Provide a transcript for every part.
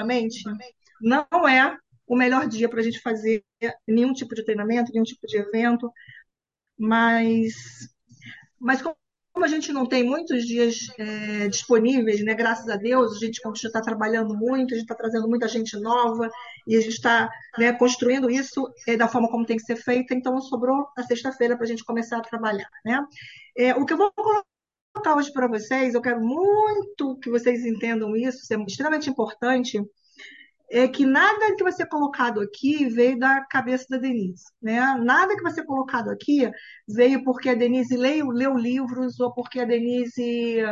ultimamente, não é o melhor dia para a gente fazer nenhum tipo de treinamento, nenhum tipo de evento, mas, mas como a gente não tem muitos dias é, disponíveis, né? Graças a Deus, a gente está trabalhando muito, a gente está trazendo muita gente nova e a gente está né, construindo isso é, da forma como tem que ser feita. Então, sobrou a sexta-feira para a gente começar a trabalhar, né? É, o que eu vou colocar hoje para vocês, eu quero muito que vocês entendam isso, isso é extremamente importante é que nada que vai ser colocado aqui veio da cabeça da Denise, né? Nada que vai ser colocado aqui veio porque a Denise leu, leu livros ou porque a Denise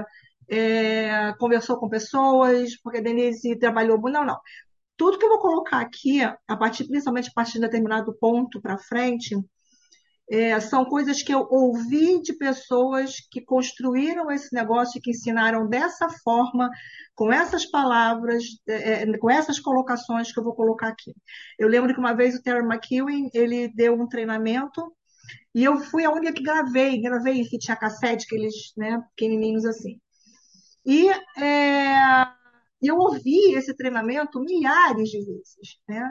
é, conversou com pessoas, porque a Denise trabalhou. Não, não. Tudo que eu vou colocar aqui, a partir, principalmente a partir de determinado ponto para frente, é, são coisas que eu ouvi de pessoas que construíram esse negócio e que ensinaram dessa forma, com essas palavras, é, é, com essas colocações que eu vou colocar aqui. Eu lembro que uma vez o Terry McEwen, ele deu um treinamento e eu fui a única que gravei, gravei em fita cassete, aqueles né, pequenininhos assim. E é, eu ouvi esse treinamento milhares de vezes, né?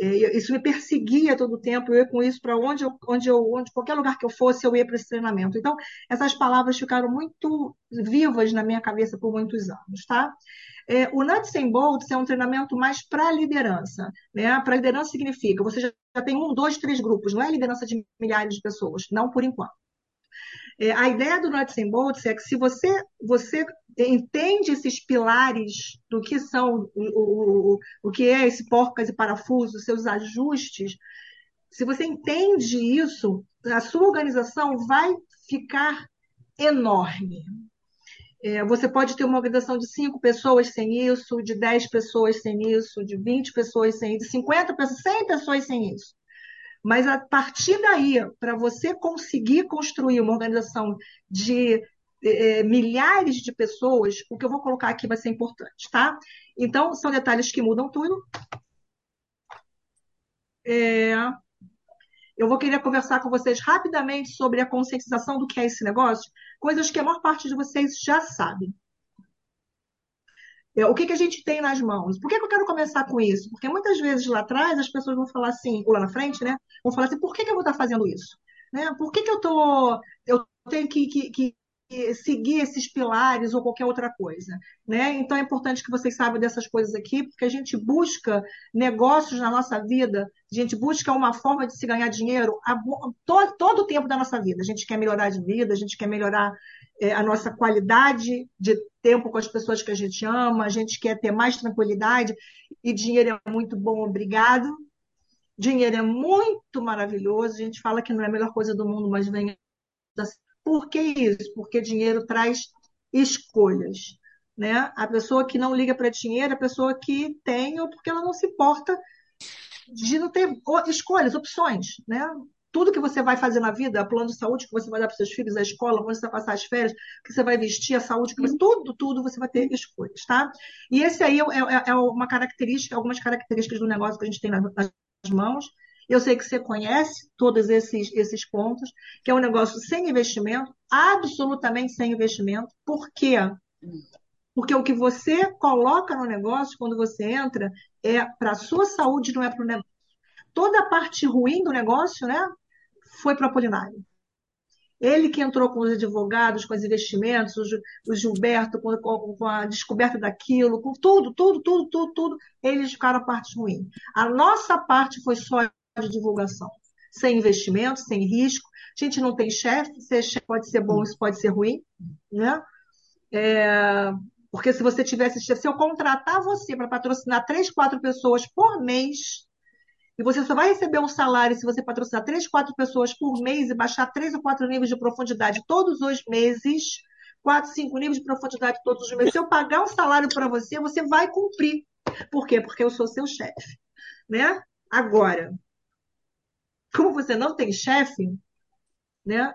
É, isso me perseguia todo o tempo, eu ia com isso para onde eu, onde eu, onde qualquer lugar que eu fosse, eu ia para esse treinamento. Então, essas palavras ficaram muito vivas na minha cabeça por muitos anos, tá? É, o Nuts and Bolts é um treinamento mais para liderança, né? Para liderança significa, você já tem um, dois, três grupos, não é liderança de milhares de pessoas, não por enquanto. É, a ideia do Nuts and Bolts é que se você, você entende esses pilares do que são o, o, o que é esse porcas e parafusos, seus ajustes, se você entende isso, a sua organização vai ficar enorme. É, você pode ter uma organização de cinco pessoas sem isso, de 10 pessoas sem isso, de 20 pessoas sem isso, de 50 pessoas, 100 pessoas sem isso. Mas a partir daí, para você conseguir construir uma organização de é, milhares de pessoas, o que eu vou colocar aqui vai ser importante, tá? Então, são detalhes que mudam tudo. É, eu vou querer conversar com vocês rapidamente sobre a conscientização do que é esse negócio, coisas que a maior parte de vocês já sabem. É, o que, que a gente tem nas mãos? Por que, que eu quero começar com isso? Porque muitas vezes lá atrás as pessoas vão falar assim, ou lá na frente, né? Vão falar assim, por que, que eu vou estar fazendo isso? Né? Por que, que eu tô, eu tenho que, que, que seguir esses pilares ou qualquer outra coisa, né? Então é importante que vocês saibam dessas coisas aqui, porque a gente busca negócios na nossa vida, a gente busca uma forma de se ganhar dinheiro a, todo, todo o tempo da nossa vida. A gente quer melhorar de vida, a gente quer melhorar é, a nossa qualidade de tempo com as pessoas que a gente ama, a gente quer ter mais tranquilidade e dinheiro é muito bom, obrigado. Dinheiro é muito maravilhoso. A gente fala que não é a melhor coisa do mundo, mas vem por que isso? Porque dinheiro traz escolhas. Né? A pessoa que não liga para dinheiro é a pessoa que tem ou porque ela não se importa de não ter escolhas, opções. Né? Tudo que você vai fazer na vida, plano de saúde que você vai dar para seus filhos, a escola, onde você vai passar as férias, que você vai vestir, a saúde, você, tudo, tudo você vai ter escolhas, tá? E esse aí é, é, é uma característica, algumas características do negócio que a gente tem nas mãos, eu sei que você conhece todos esses, esses pontos, que é um negócio sem investimento, absolutamente sem investimento. Por quê? Porque o que você coloca no negócio quando você entra é para a sua saúde, não é para o negócio. Toda a parte ruim do negócio, né, foi para Apolinário. Ele que entrou com os advogados, com os investimentos, o Gilberto, com, com, a descoberta daquilo, com tudo, tudo, tudo, tudo, tudo, eles ficaram a parte ruim. A nossa parte foi só de divulgação. Sem investimento, sem risco. A gente não tem chefe, ser chefe pode ser bom, isso pode ser ruim, né? É, porque se você tivesse, se eu contratar você para patrocinar três, quatro pessoas por mês, e você só vai receber um salário se você patrocinar três, quatro pessoas por mês e baixar três ou quatro níveis de profundidade todos os meses, quatro, cinco níveis de profundidade todos os meses. Se eu pagar um salário para você, você vai cumprir. Por quê? Porque eu sou seu chefe, né? Agora, como você não tem chefe, né?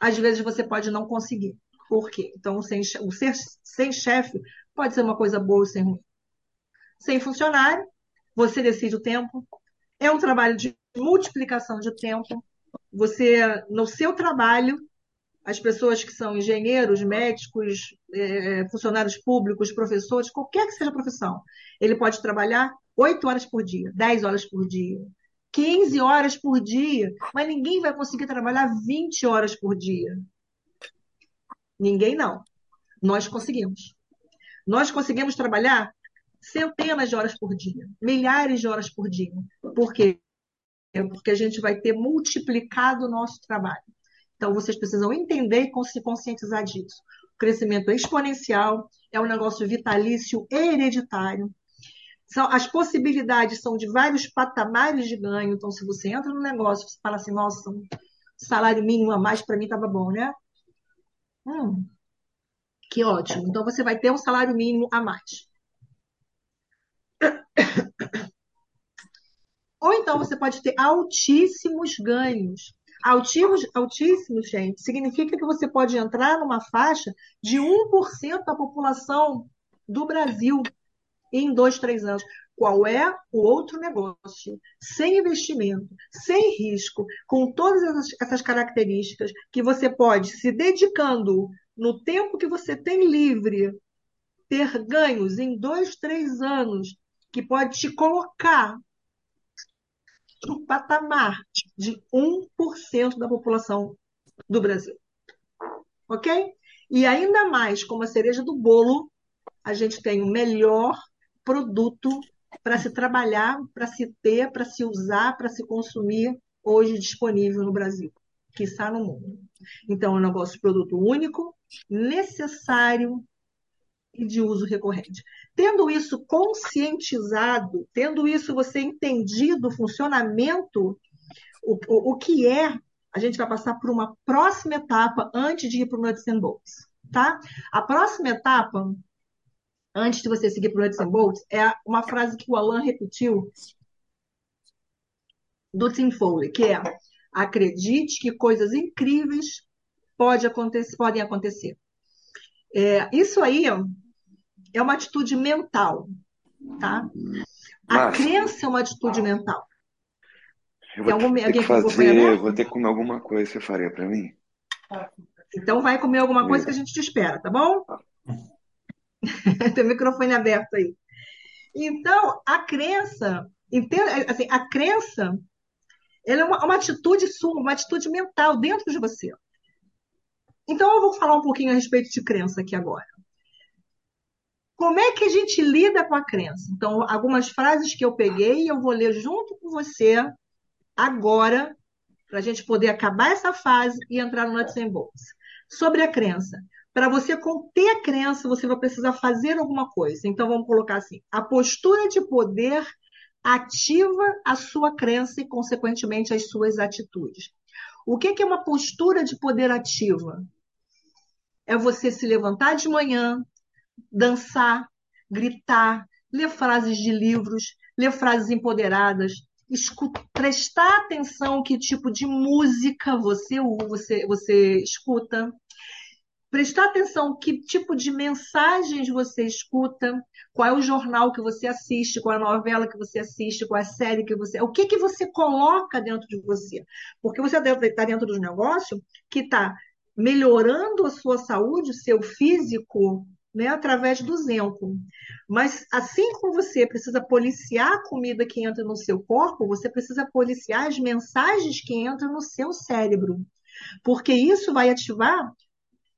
Às vezes você pode não conseguir. Por quê? Então, sem, o ser sem chefe pode ser uma coisa boa ou sem ruim. Sem funcionário, você decide o tempo. É um trabalho de multiplicação de tempo. Você, no seu trabalho, as pessoas que são engenheiros, médicos, é, funcionários públicos, professores, qualquer que seja a profissão, ele pode trabalhar 8 horas por dia, 10 horas por dia, 15 horas por dia, mas ninguém vai conseguir trabalhar 20 horas por dia. Ninguém não. Nós conseguimos. Nós conseguimos trabalhar centenas de horas por dia, milhares de horas por dia. Por quê? Porque a gente vai ter multiplicado o nosso trabalho. Então, vocês precisam entender e se conscientizar disso. O crescimento é exponencial, é um negócio vitalício hereditário. São, as possibilidades são de vários patamares de ganho. Então, se você entra no negócio, você fala assim, nossa, um salário mínimo a mais para mim estava bom, né? Hum, que ótimo. Então, você vai ter um salário mínimo a mais. Ou então você pode ter altíssimos ganhos. Altíssimos, altíssimos, gente, significa que você pode entrar numa faixa de 1% da população do Brasil em dois, três anos. Qual é o outro negócio? Sem investimento, sem risco, com todas essas, essas características, que você pode, se dedicando no tempo que você tem livre, ter ganhos em dois, três anos, que pode te colocar no patamar de 1% da população do Brasil. Ok? E ainda mais, como a cereja do bolo, a gente tem o melhor produto para se trabalhar, para se ter, para se usar, para se consumir hoje disponível no Brasil, que está no mundo. Então, é um negócio de produto único, necessário e de uso recorrente. Tendo isso conscientizado, tendo isso você entendido o funcionamento, o, o, o que é, a gente vai passar por uma próxima etapa antes de ir para o Nuts and Bolts, tá? A próxima etapa antes de você seguir para o Nuts and Bolts, é uma frase que o Alan repetiu do Tim Foley, que é acredite que coisas incríveis pode acontecer, podem acontecer. É, isso aí é uma atitude mental, tá? A crença é uma atitude mental. Eu vou algum, ter que fazer, vou ter que comer alguma coisa, você faria para mim? Então vai comer alguma coisa que a gente te espera, tá bom? Tá. Tem o microfone aberto aí. Então, a crença, entenda, assim, a crença, ela é uma, uma atitude sua, uma atitude mental dentro de você. Então, eu vou falar um pouquinho a respeito de crença aqui agora. Como é que a gente lida com a crença? Então, algumas frases que eu peguei, eu vou ler junto com você agora, para a gente poder acabar essa fase e entrar no Nuts and Bolts. Sobre a crença. Para você conter a crença, você vai precisar fazer alguma coisa. Então, vamos colocar assim: a postura de poder ativa a sua crença e, consequentemente, as suas atitudes. O que é uma postura de poder ativa? É você se levantar de manhã, dançar, gritar, ler frases de livros, ler frases empoderadas, escuta, prestar atenção que tipo de música você, você, você escuta, prestar atenção que tipo de mensagens você escuta, qual é o jornal que você assiste, qual é a novela que você assiste, qual é a série que você. O que, que você coloca dentro de você? Porque você está dentro do negócio que está melhorando a sua saúde, o seu físico, né, através do Zenco. Mas assim como você precisa policiar a comida que entra no seu corpo, você precisa policiar as mensagens que entram no seu cérebro. Porque isso vai ativar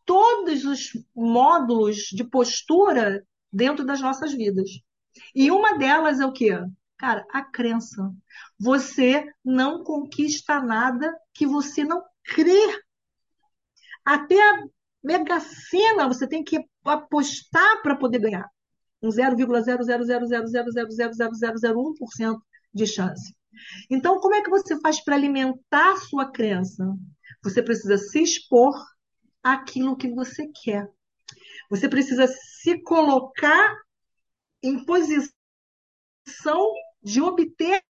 todos os módulos de postura dentro das nossas vidas. E uma delas é o quê? Cara, a crença. Você não conquista nada que você não crê. Até a mega sena você tem que apostar para poder ganhar. Um 0,00000000001% de chance. Então, como é que você faz para alimentar sua crença? Você precisa se expor aquilo que você quer. Você precisa se colocar em posição de obter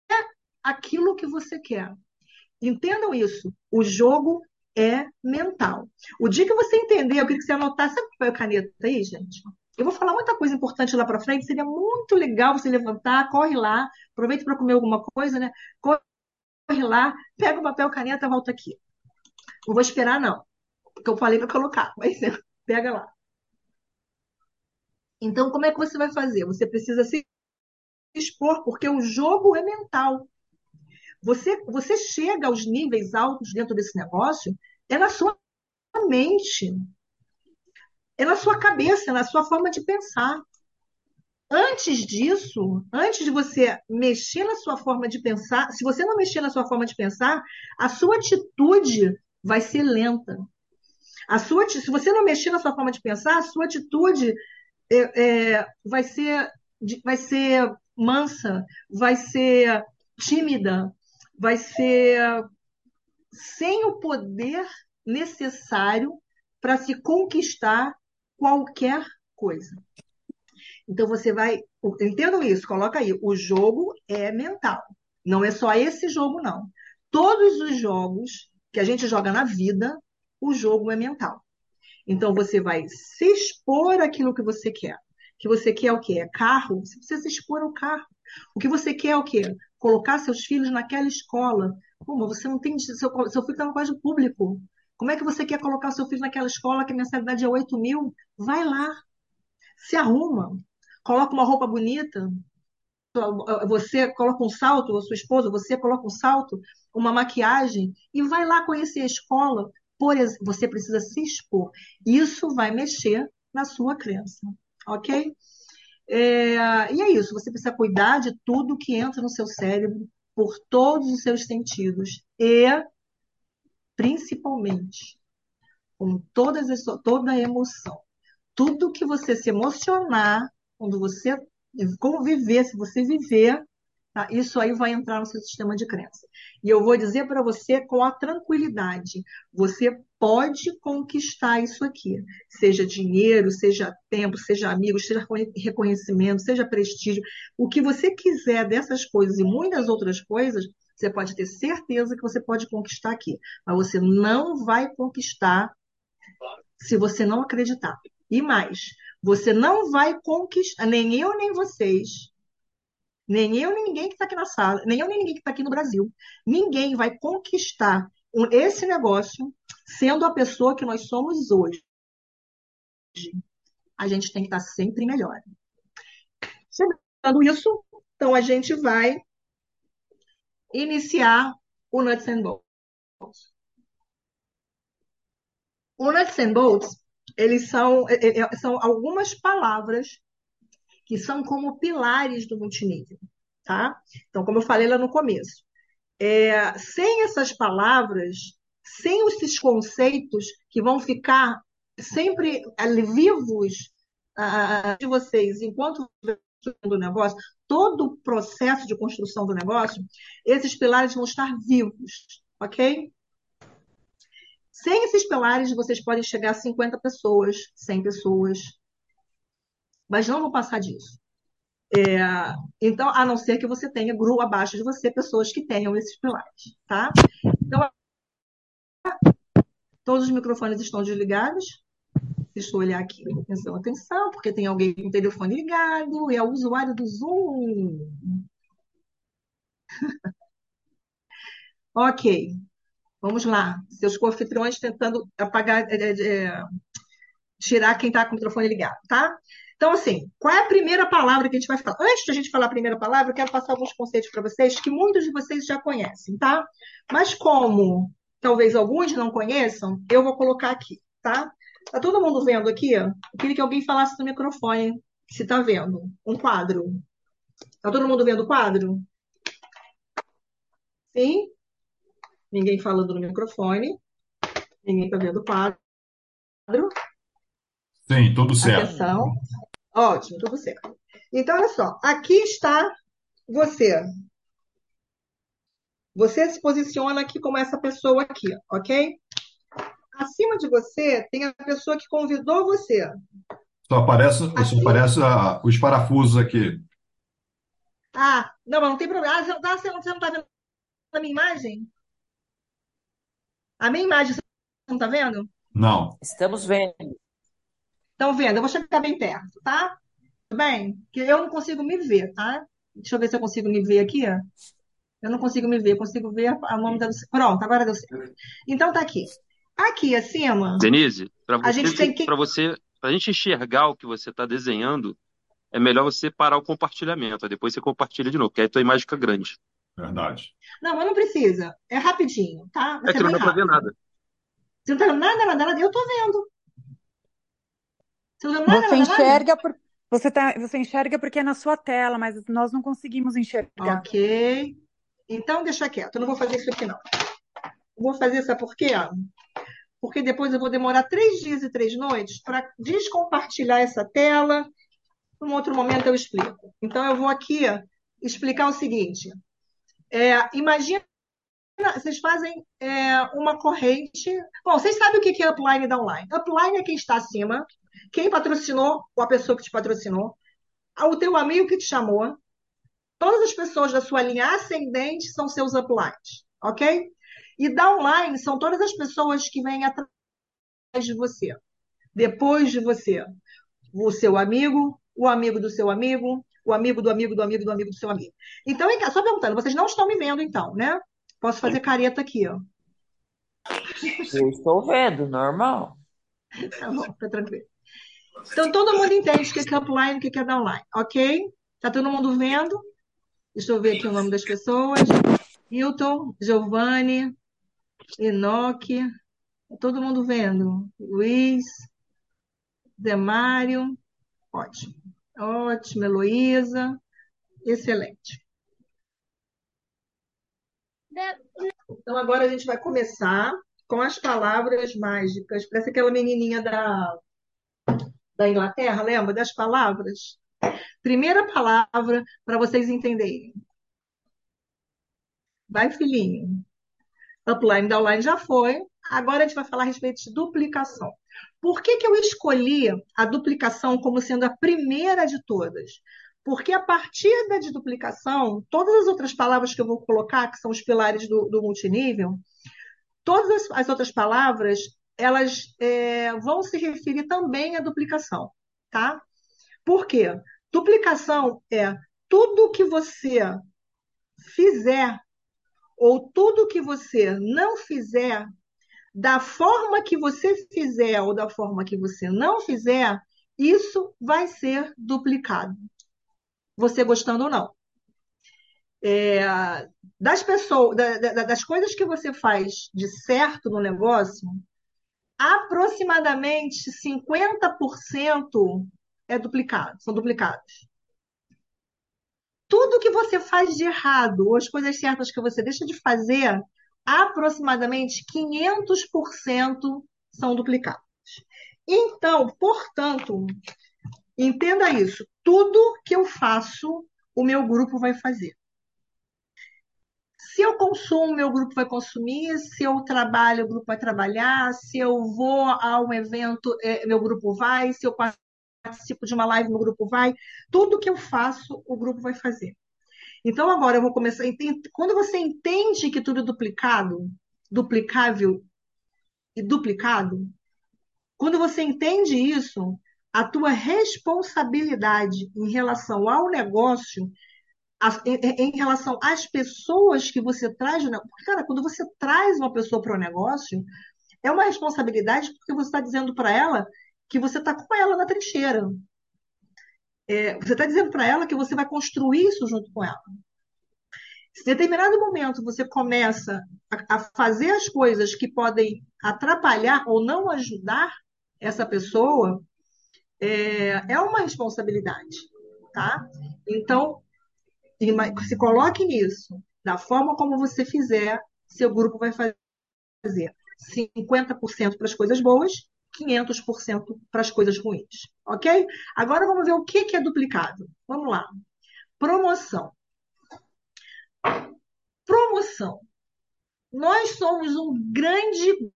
aquilo que você quer. Entendam isso. O jogo é mental. O dia que você entender, eu queria que você anotasse a caneta aí, gente. Eu vou falar muita coisa importante lá para frente. Seria muito legal você levantar, corre lá, aproveita para comer alguma coisa, né? Corre lá, pega o papel, caneta, volta aqui. Não vou esperar, não. que eu falei para colocar, mas pega lá. Então, como é que você vai fazer? Você precisa se expor, porque o jogo é mental. Você, você chega aos níveis altos dentro desse negócio, é na sua mente, é na sua cabeça, é na sua forma de pensar. Antes disso, antes de você mexer na sua forma de pensar, se você não mexer na sua forma de pensar, a sua atitude vai ser lenta. A sua, se você não mexer na sua forma de pensar, a sua atitude é, é, vai ser vai ser mansa, vai ser tímida, vai ser sem o poder necessário para se conquistar qualquer coisa. Então você vai, entendo isso, coloca aí, o jogo é mental. Não é só esse jogo não. Todos os jogos que a gente joga na vida, o jogo é mental. Então você vai se expor aquilo que você quer. Que você quer o quê? É carro? Você precisa se expor ao carro. O que você quer é o quê? Colocar seus filhos naquela escola. Como você não tem. Seu, seu filho está no colégio público. Como é que você quer colocar seu filho naquela escola que a mensalidade é 8 mil? Vai lá. Se arruma. Coloca uma roupa bonita. Você coloca um salto, a sua esposa, você coloca um salto, uma maquiagem e vai lá conhecer a escola. Por, você precisa se expor. Isso vai mexer na sua crença ok? É, e é isso, você precisa cuidar de tudo que entra no seu cérebro, por todos os seus sentidos, e principalmente com todas as, toda a emoção. Tudo que você se emocionar, quando você conviver, se você viver, Tá? Isso aí vai entrar no seu sistema de crença. E eu vou dizer para você com a tranquilidade: você pode conquistar isso aqui. Seja dinheiro, seja tempo, seja amigos, seja reconhecimento, seja prestígio. O que você quiser dessas coisas e muitas outras coisas, você pode ter certeza que você pode conquistar aqui. Mas você não vai conquistar se você não acreditar. E mais, você não vai conquistar, nem eu nem vocês, nem eu, nem ninguém que está aqui na sala, nem eu, nem ninguém que está aqui no Brasil. Ninguém vai conquistar esse negócio sendo a pessoa que nós somos hoje. A gente tem que estar tá sempre melhor. Sendo isso, então a gente vai iniciar o Nuts and Bolts. O Nuts and Bolts, eles são, é, é, são algumas palavras que são como pilares do multinível, tá? Então, como eu falei lá no começo, é, sem essas palavras, sem esses conceitos que vão ficar sempre ali, vivos uh, de vocês enquanto do negócio, todo o processo de construção do negócio, esses pilares vão estar vivos, ok? Sem esses pilares, vocês podem chegar a 50 pessoas, 100 pessoas, mas não vou passar disso. É, então, a não ser que você tenha grupo abaixo de você, pessoas que tenham esses pilares, tá? Então, todos os microfones estão desligados. Deixa eu olhar aqui, atenção, atenção, porque tem alguém com o telefone ligado, é o usuário do Zoom. ok, vamos lá. Seus co-anfitriões tentando apagar, é, é, é tirar quem está com o microfone ligado, tá? Então, assim, qual é a primeira palavra que a gente vai falar? Antes de a gente falar a primeira palavra, eu quero passar alguns conceitos para vocês que muitos de vocês já conhecem, tá? Mas como talvez alguns não conheçam, eu vou colocar aqui, tá? Tá todo mundo vendo aqui? Eu queria que alguém falasse no microfone se tá vendo um quadro. Tá todo mundo vendo o quadro? Sim? Ninguém falando no microfone. Ninguém tá vendo o quadro. Sim, tudo certo. Atenção. Ótimo, tudo certo. Então, olha só, aqui está você. Você se posiciona aqui como essa pessoa aqui, ok? Acima de você tem a pessoa que convidou você. Só aparece, só aparece os parafusos aqui. Ah, não, mas não tem problema. Ah, você não está tá vendo a minha imagem? A minha imagem você não está vendo? Não. Estamos vendo. Estão vendo? Eu vou chegar bem perto, tá? Tudo bem? Que eu não consigo me ver, tá? Deixa eu ver se eu consigo me ver aqui. Eu não consigo me ver, consigo ver o nome da. Pronto, agora deu certo. Então tá aqui. Aqui acima. Denise, para você, que. para você, para gente enxergar o que você está desenhando, é melhor você parar o compartilhamento. aí Depois você compartilha de novo, porque aí a tua imagem fica grande. Verdade. Não, mas não precisa. É rapidinho, tá? Vai É que não dá para ver nada. Você não tá vendo nada, nada, nada? Eu tô vendo. Você enxerga por... você tá... você enxerga porque é na sua tela, mas nós não conseguimos enxergar. Ok. Então, deixa quieto. Eu não vou fazer isso aqui, não. Vou fazer, sabe por quê? Porque depois eu vou demorar três dias e três noites para descompartilhar essa tela. Num outro momento eu explico. Então, eu vou aqui explicar o seguinte. É, imagina, vocês fazem é, uma corrente. Bom, vocês sabem o que é upline e downline. Upline é quem está acima, quem patrocinou, ou a pessoa que te patrocinou, o teu amigo que te chamou. Todas as pessoas da sua linha ascendente são seus uplines, ok? E downline são todas as pessoas que vêm atrás de você, depois de você. O seu amigo, o amigo do seu amigo, o amigo do amigo do amigo do amigo do seu amigo. Então, só perguntando, vocês não estão me vendo, então, né? Posso fazer careta aqui, ó. Eu estou vendo, normal. Tá bom, tá tranquilo. Então, todo mundo entende o que é upline e o que é downline, ok? Tá todo mundo vendo? Deixa eu ver aqui o nome das pessoas. Hilton, Giovanni, Enoque, todo mundo vendo. Luiz, Demário, ótimo. Ótimo, Heloísa, excelente. Então, agora a gente vai começar com as palavras mágicas. Parece aquela menininha da, da Inglaterra, lembra das palavras? Primeira palavra para vocês entenderem. Vai, filhinho. Upline, downline já foi. Agora a gente vai falar a respeito de duplicação. Por que, que eu escolhi a duplicação como sendo a primeira de todas? Porque a partir da duplicação, todas as outras palavras que eu vou colocar, que são os pilares do, do multinível, todas as, as, outras palavras, elas é, vão se referir também à duplicação, tá? Por quê? Duplicação é tudo que você fizer ou tudo que você não fizer, da forma que você fizer ou da forma que você não fizer, isso vai ser duplicado. Você gostando ou não. É, das pessoas, da, da, das coisas que você faz de certo no negócio, aproximadamente 50% é duplicado, são duplicados tudo que você faz de errado, ou as coisas certas que você deixa de fazer, aproximadamente 500% são duplicados. Então, portanto, entenda isso: tudo que eu faço, o meu grupo vai fazer. Se eu consumo, meu grupo vai consumir. Se eu trabalho, o grupo vai trabalhar. Se eu vou a um evento, meu grupo vai. Se eu participo de uma live, meu grupo vai. Tudo que eu faço, o grupo vai fazer. Então, agora eu vou começar. Quando você entende que tudo é duplicado, duplicável e duplicado, quando você entende isso, a tua responsabilidade em relação ao negócio, em relação às pessoas que você traz, porque, cara, quando você traz uma pessoa para o negócio, é uma responsabilidade porque você está dizendo para ela que você está com ela na trincheira. É, você está dizendo para ela que você vai construir isso junto com ela. Se em determinado momento você começa a, a fazer as coisas que podem atrapalhar ou não ajudar essa pessoa, é, é uma responsabilidade, tá? Então, se coloque nisso. Da forma como você fizer, seu grupo vai fazer 50% para as coisas boas, 500% para as coisas ruins, ok? Agora vamos ver o que é duplicado. Vamos lá. Promoção. Promoção. Nós somos um grande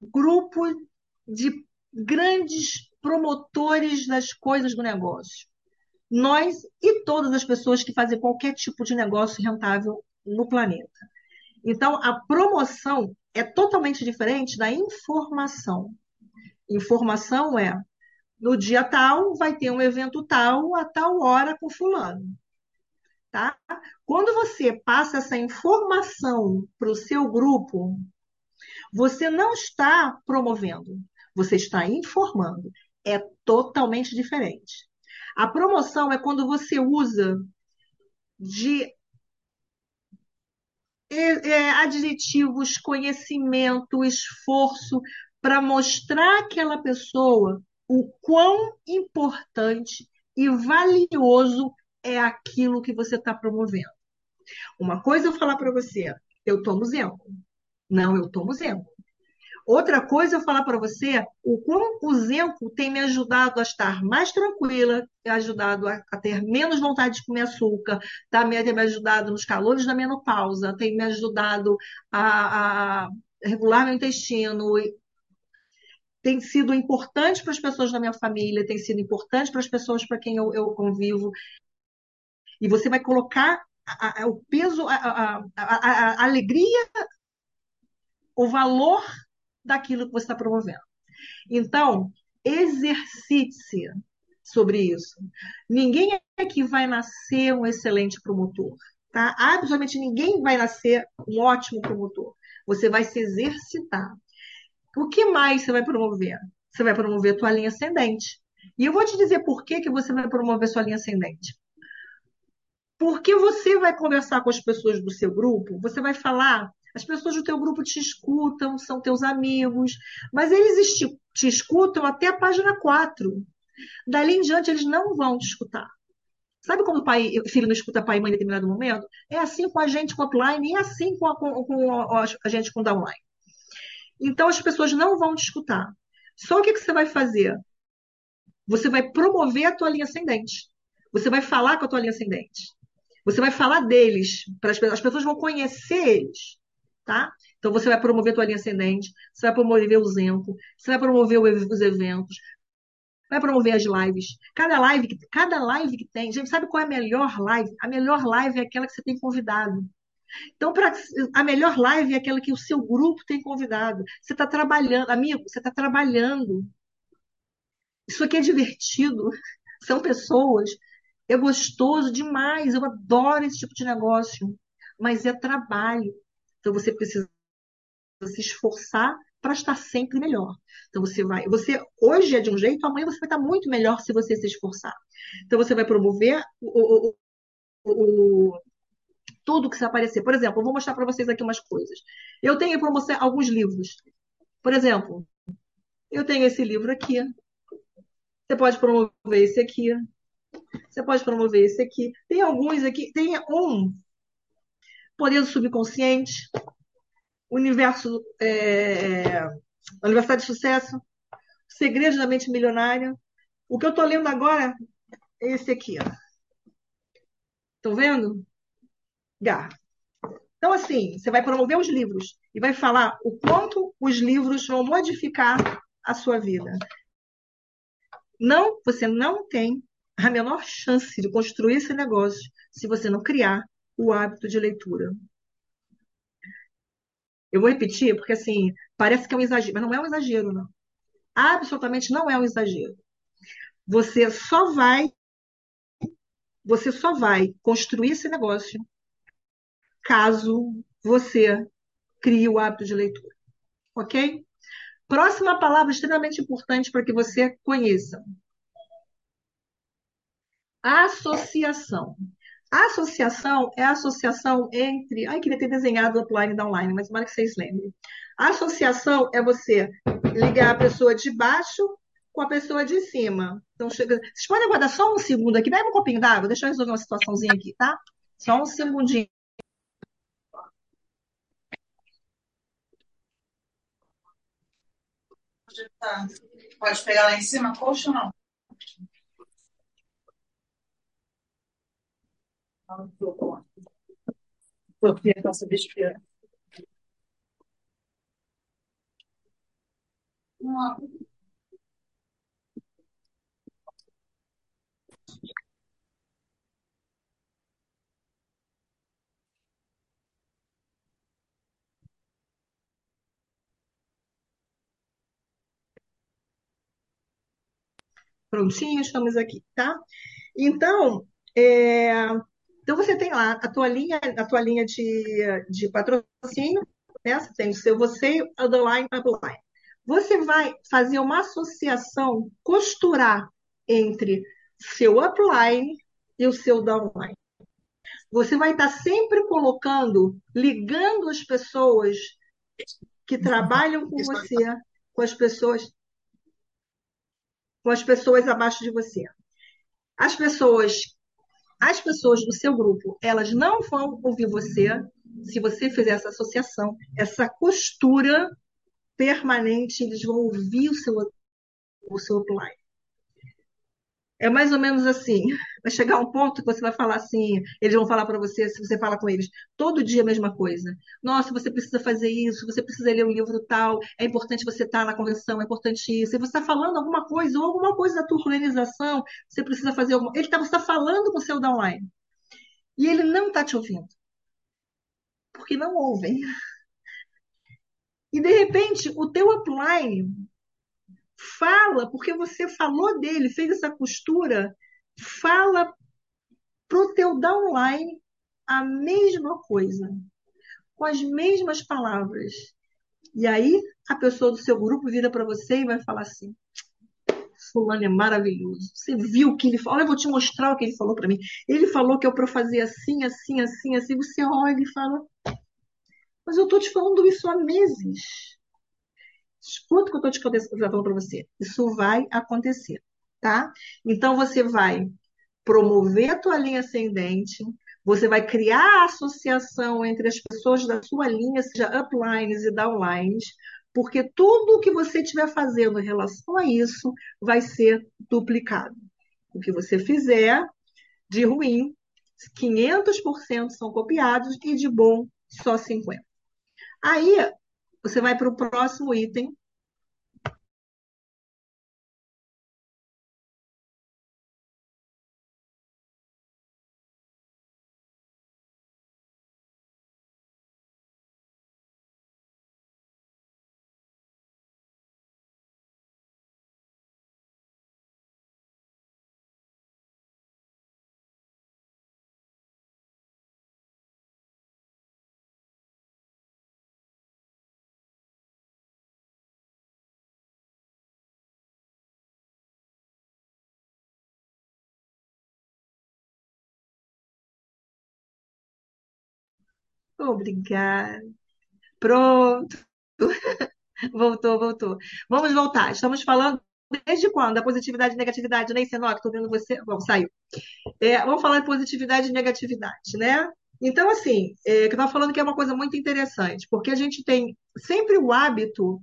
grupo de grandes promotores das coisas do negócio. Nós e todas as pessoas que fazem qualquer tipo de negócio rentável no planeta. Então, a promoção é totalmente diferente da informação. Informação é no dia tal vai ter um evento tal a tal hora com fulano. Tá? Quando você passa essa informação para o seu grupo, Você não está promovendo, você está informando. É totalmente diferente. A promoção é quando você usa de é, é, adjetivos, conhecimento, esforço para mostrar àquela pessoa o quão importante e valioso é aquilo que você está promovendo. Uma coisa eu falar para você, eu tomo Zenco. Não, eu tomo Zenco. Outra coisa eu falar para você o quão o Zenco tem me ajudado a estar mais tranquila, ajudado a, a, ter menos vontade de comer açúcar, tá, tem me ajudado nos calores da menopausa, tem me ajudado a, a regular meu intestino, tem sido importante para as pessoas da minha família, tem sido importante para as pessoas para quem eu, eu, convivo. E você vai colocar a, a, o peso, a, a, alegria, o valor daquilo que você está promovendo. Então, exercite-se sobre isso. Ninguém é que vai nascer um excelente promotor, tá? Absolutamente ninguém vai nascer um ótimo promotor. Você vai se exercitar. O que mais você vai promover? Você vai promover a tua linha ascendente. E eu vou te dizer por que, que você vai promover sua linha ascendente. Porque você vai conversar com as pessoas do seu grupo, você vai falar as pessoas do teu grupo te escutam, são teus amigos, mas eles te, escutam até a página 4. Dali em diante, eles não vão te escutar. Sabe quando o pai, filho não escuta pai e mãe em determinado momento? É assim com a gente com offline e é assim com a, com, com a, gente com downline. Então, as pessoas não vão te escutar. Só o que, que você vai fazer? Você vai promover a tua linha ascendente. Você vai falar com a tua linha ascendente. Você vai falar deles. As pessoas vão conhecer eles tá? Então você vai promover a tua linha ascendente, você vai promover o Zenco, você vai promover os eventos, vai promover as lives. Cada live, cada live que tem, gente, sabe qual é a melhor live? A melhor live é aquela que você tem convidado. Então, pra, a melhor live é aquela que o seu grupo tem convidado. Você está trabalhando, amigo, você está trabalhando. Isso aqui é divertido. São pessoas. É gostoso demais. Eu adoro esse tipo de negócio. Mas é trabalho. Então você precisa se esforçar para estar sempre melhor. Então você vai, você hoje é de um jeito, amanhã você vai estar muito melhor se você se esforçar. Então você vai promover o, o, o, tudo que se aparecer. Por exemplo, eu vou mostrar para vocês aqui umas coisas. Eu tenho para você alguns livros. Por exemplo, eu tenho esse livro aqui. Você pode promover esse aqui. Você pode promover esse aqui. Tem alguns aqui. Tem um poder do subconsciente, universo, é, Universidade de Sucesso, Segredos da Mente Milionária. O que eu estou lendo agora é esse aqui. Estão vendo? Gar. Então, assim, você vai promover os livros e vai falar o quanto os livros vão modificar a sua vida. Não, você não tem a menor chance de construir esse negócio se você não criar o hábito de leitura. Eu vou repetir, porque assim, parece que é um exagero, mas não é um exagero, não. Absolutamente não é um exagero. Você só vai, você só vai construir esse negócio caso você crie o hábito de leitura. Ok? Próxima palavra extremamente importante para que você conheça. Associação. A associação é a associação entre. Ai, queria ter desenhado offline e downline, mas tomara que vocês lembrem. A associação é você ligar a pessoa de baixo com a pessoa de cima. Então, chega... Vocês podem aguardar só um segundo aqui, bebe um copinho d'água, deixa eu resolver uma situaçãozinha aqui, tá? Só um segundinho. Pode pegar lá em cima, coxa ou não? Sofia está subesperando. Prontinho, estamos aqui, tá? Então, é, então você tem lá a tua linha, a tua linha de, de patrocínio, né? Você tem o seu você underline, upline. Você vai fazer uma associação, costurar entre seu upline e o seu downline. Você vai estar sempre colocando, ligando as pessoas que trabalham com você com as pessoas com as pessoas abaixo de você. As pessoas as pessoas do seu grupo, elas não vão ouvir você se você fizer essa associação, essa costura permanente, eles vão ouvir o seu o seu upline. É mais ou menos assim. Vai chegar um ponto que você vai falar assim, eles vão falar para você, se você fala com eles, todo dia a mesma coisa. Nossa, você precisa fazer isso, você precisa ler um livro tal, é importante você estar na convenção, é importante isso. E você está falando alguma coisa, ou alguma coisa da tua organização, você precisa fazer alguma. Ele tá, está falando com o seu downline. E ele não está te ouvindo. Porque não ouvem. E de repente, o teu upline Fala, porque você falou dele, fez essa costura, fala pro teu downline a mesma coisa, com as mesmas palavras. E aí a pessoa do seu grupo vira para você e vai falar assim: Fulano é maravilhoso. Você viu o que ele falou? Olha, eu vou te mostrar o que ele falou para mim. Ele falou que eu para fazer assim, assim, assim, assim. Você olha e fala: Mas eu estou te falando isso há meses. Escuta o que eu estou te falando para você. Isso vai acontecer, tá? Então, você vai promover a tua linha ascendente, você vai criar a associação entre as pessoas da sua linha, seja uplines e downlines, porque tudo que você estiver fazendo em relação a isso vai ser duplicado. O que você fizer de ruim, 500% são copiados e de bom, só 50%. Aí, você vai para o próximo item. Obrigada. Pronto. Voltou, voltou. Vamos voltar. Estamos falando desde quando? Da positividade e negatividade, né, Senó? Estou vendo você. Bom, saiu. É, vamos falar de positividade e negatividade, né? Então, assim, é, que eu estava falando que é uma coisa muito interessante, porque a gente tem sempre o hábito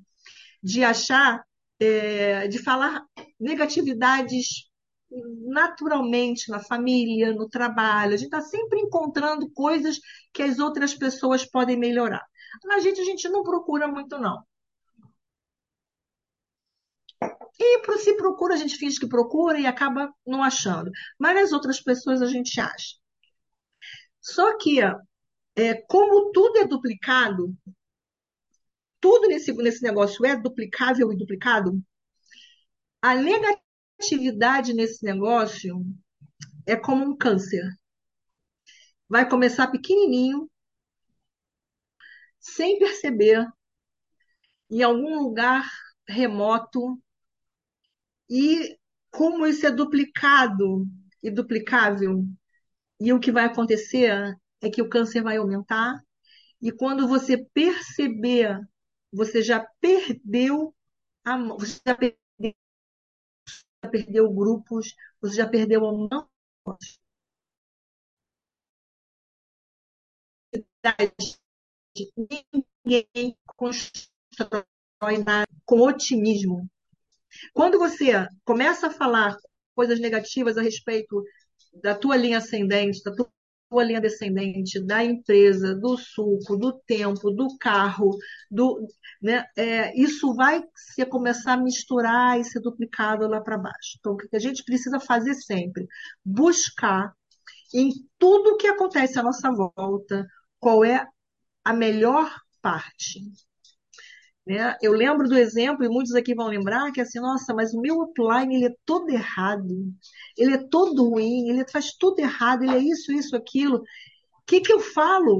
de achar, é, de falar negatividades naturalmente na família, no trabalho. A gente está sempre encontrando coisas que as outras pessoas podem melhorar. Na gente, a gente não procura muito, não. E se procura, a gente finge que procura e acaba não achando. Mas as outras pessoas a gente acha. Só que, é, como tudo é duplicado, tudo nesse, nesse negócio é duplicável e duplicado, a atividade nesse negócio é como um câncer. Vai começar pequenininho, sem perceber, em algum lugar remoto, e como isso é duplicado e duplicável, e o que vai acontecer é que o câncer vai aumentar, e quando você perceber, você já perdeu a você já perdeu já perdeu grupos, você já perdeu a mão. Ninguém constrói nada com otimismo. Quando você começa a falar coisas negativas a respeito da tua linha ascendente, da tua tua linha descendente da empresa, do suco, do tempo, do carro, do, né, é, isso vai se começar a misturar e ser duplicado lá para baixo. Então, o que a gente precisa fazer sempre? Buscar em tudo que acontece à nossa volta qual é a melhor parte. Né? Eu lembro do exemplo, e muitos aqui vão lembrar, que é assim, nossa, mas o meu upline ele é todo errado, ele é todo ruim, ele faz tudo errado, ele é isso, isso, aquilo. O que, que eu falo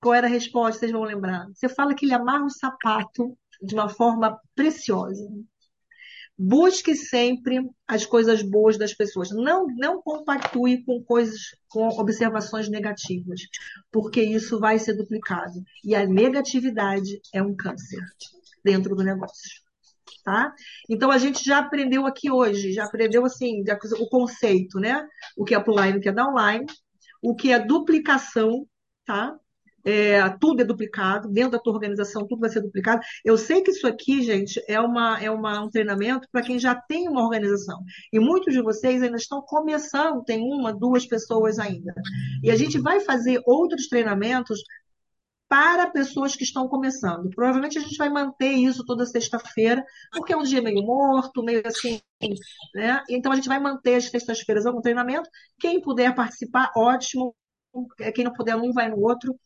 qual era a resposta? Vocês vão lembrar. Você fala que ele amarra o sapato de uma forma preciosa. Busque sempre as coisas boas das pessoas. Não, não compactue com coisas, com observações negativas, porque isso vai ser duplicado. E a negatividade é um câncer dentro do negócio. Tá? Então a gente já aprendeu aqui hoje, já aprendeu assim o conceito, né? O que é upline, o que é downline, o que é duplicação, tá? É, tudo é duplicado, dentro da tua organização tudo vai ser duplicado. Eu sei que isso aqui, gente, é, uma, é uma, um treinamento para quem já tem uma organização. E muitos de vocês ainda estão começando, tem uma, duas pessoas ainda. E a gente vai fazer outros treinamentos para pessoas que estão começando. Provavelmente a gente vai manter isso toda sexta-feira, porque é um dia meio morto, meio assim, né? Então a gente vai manter as sextas-feiras algum treinamento. Quem puder participar, ótimo. Quem não puder, um vai no outro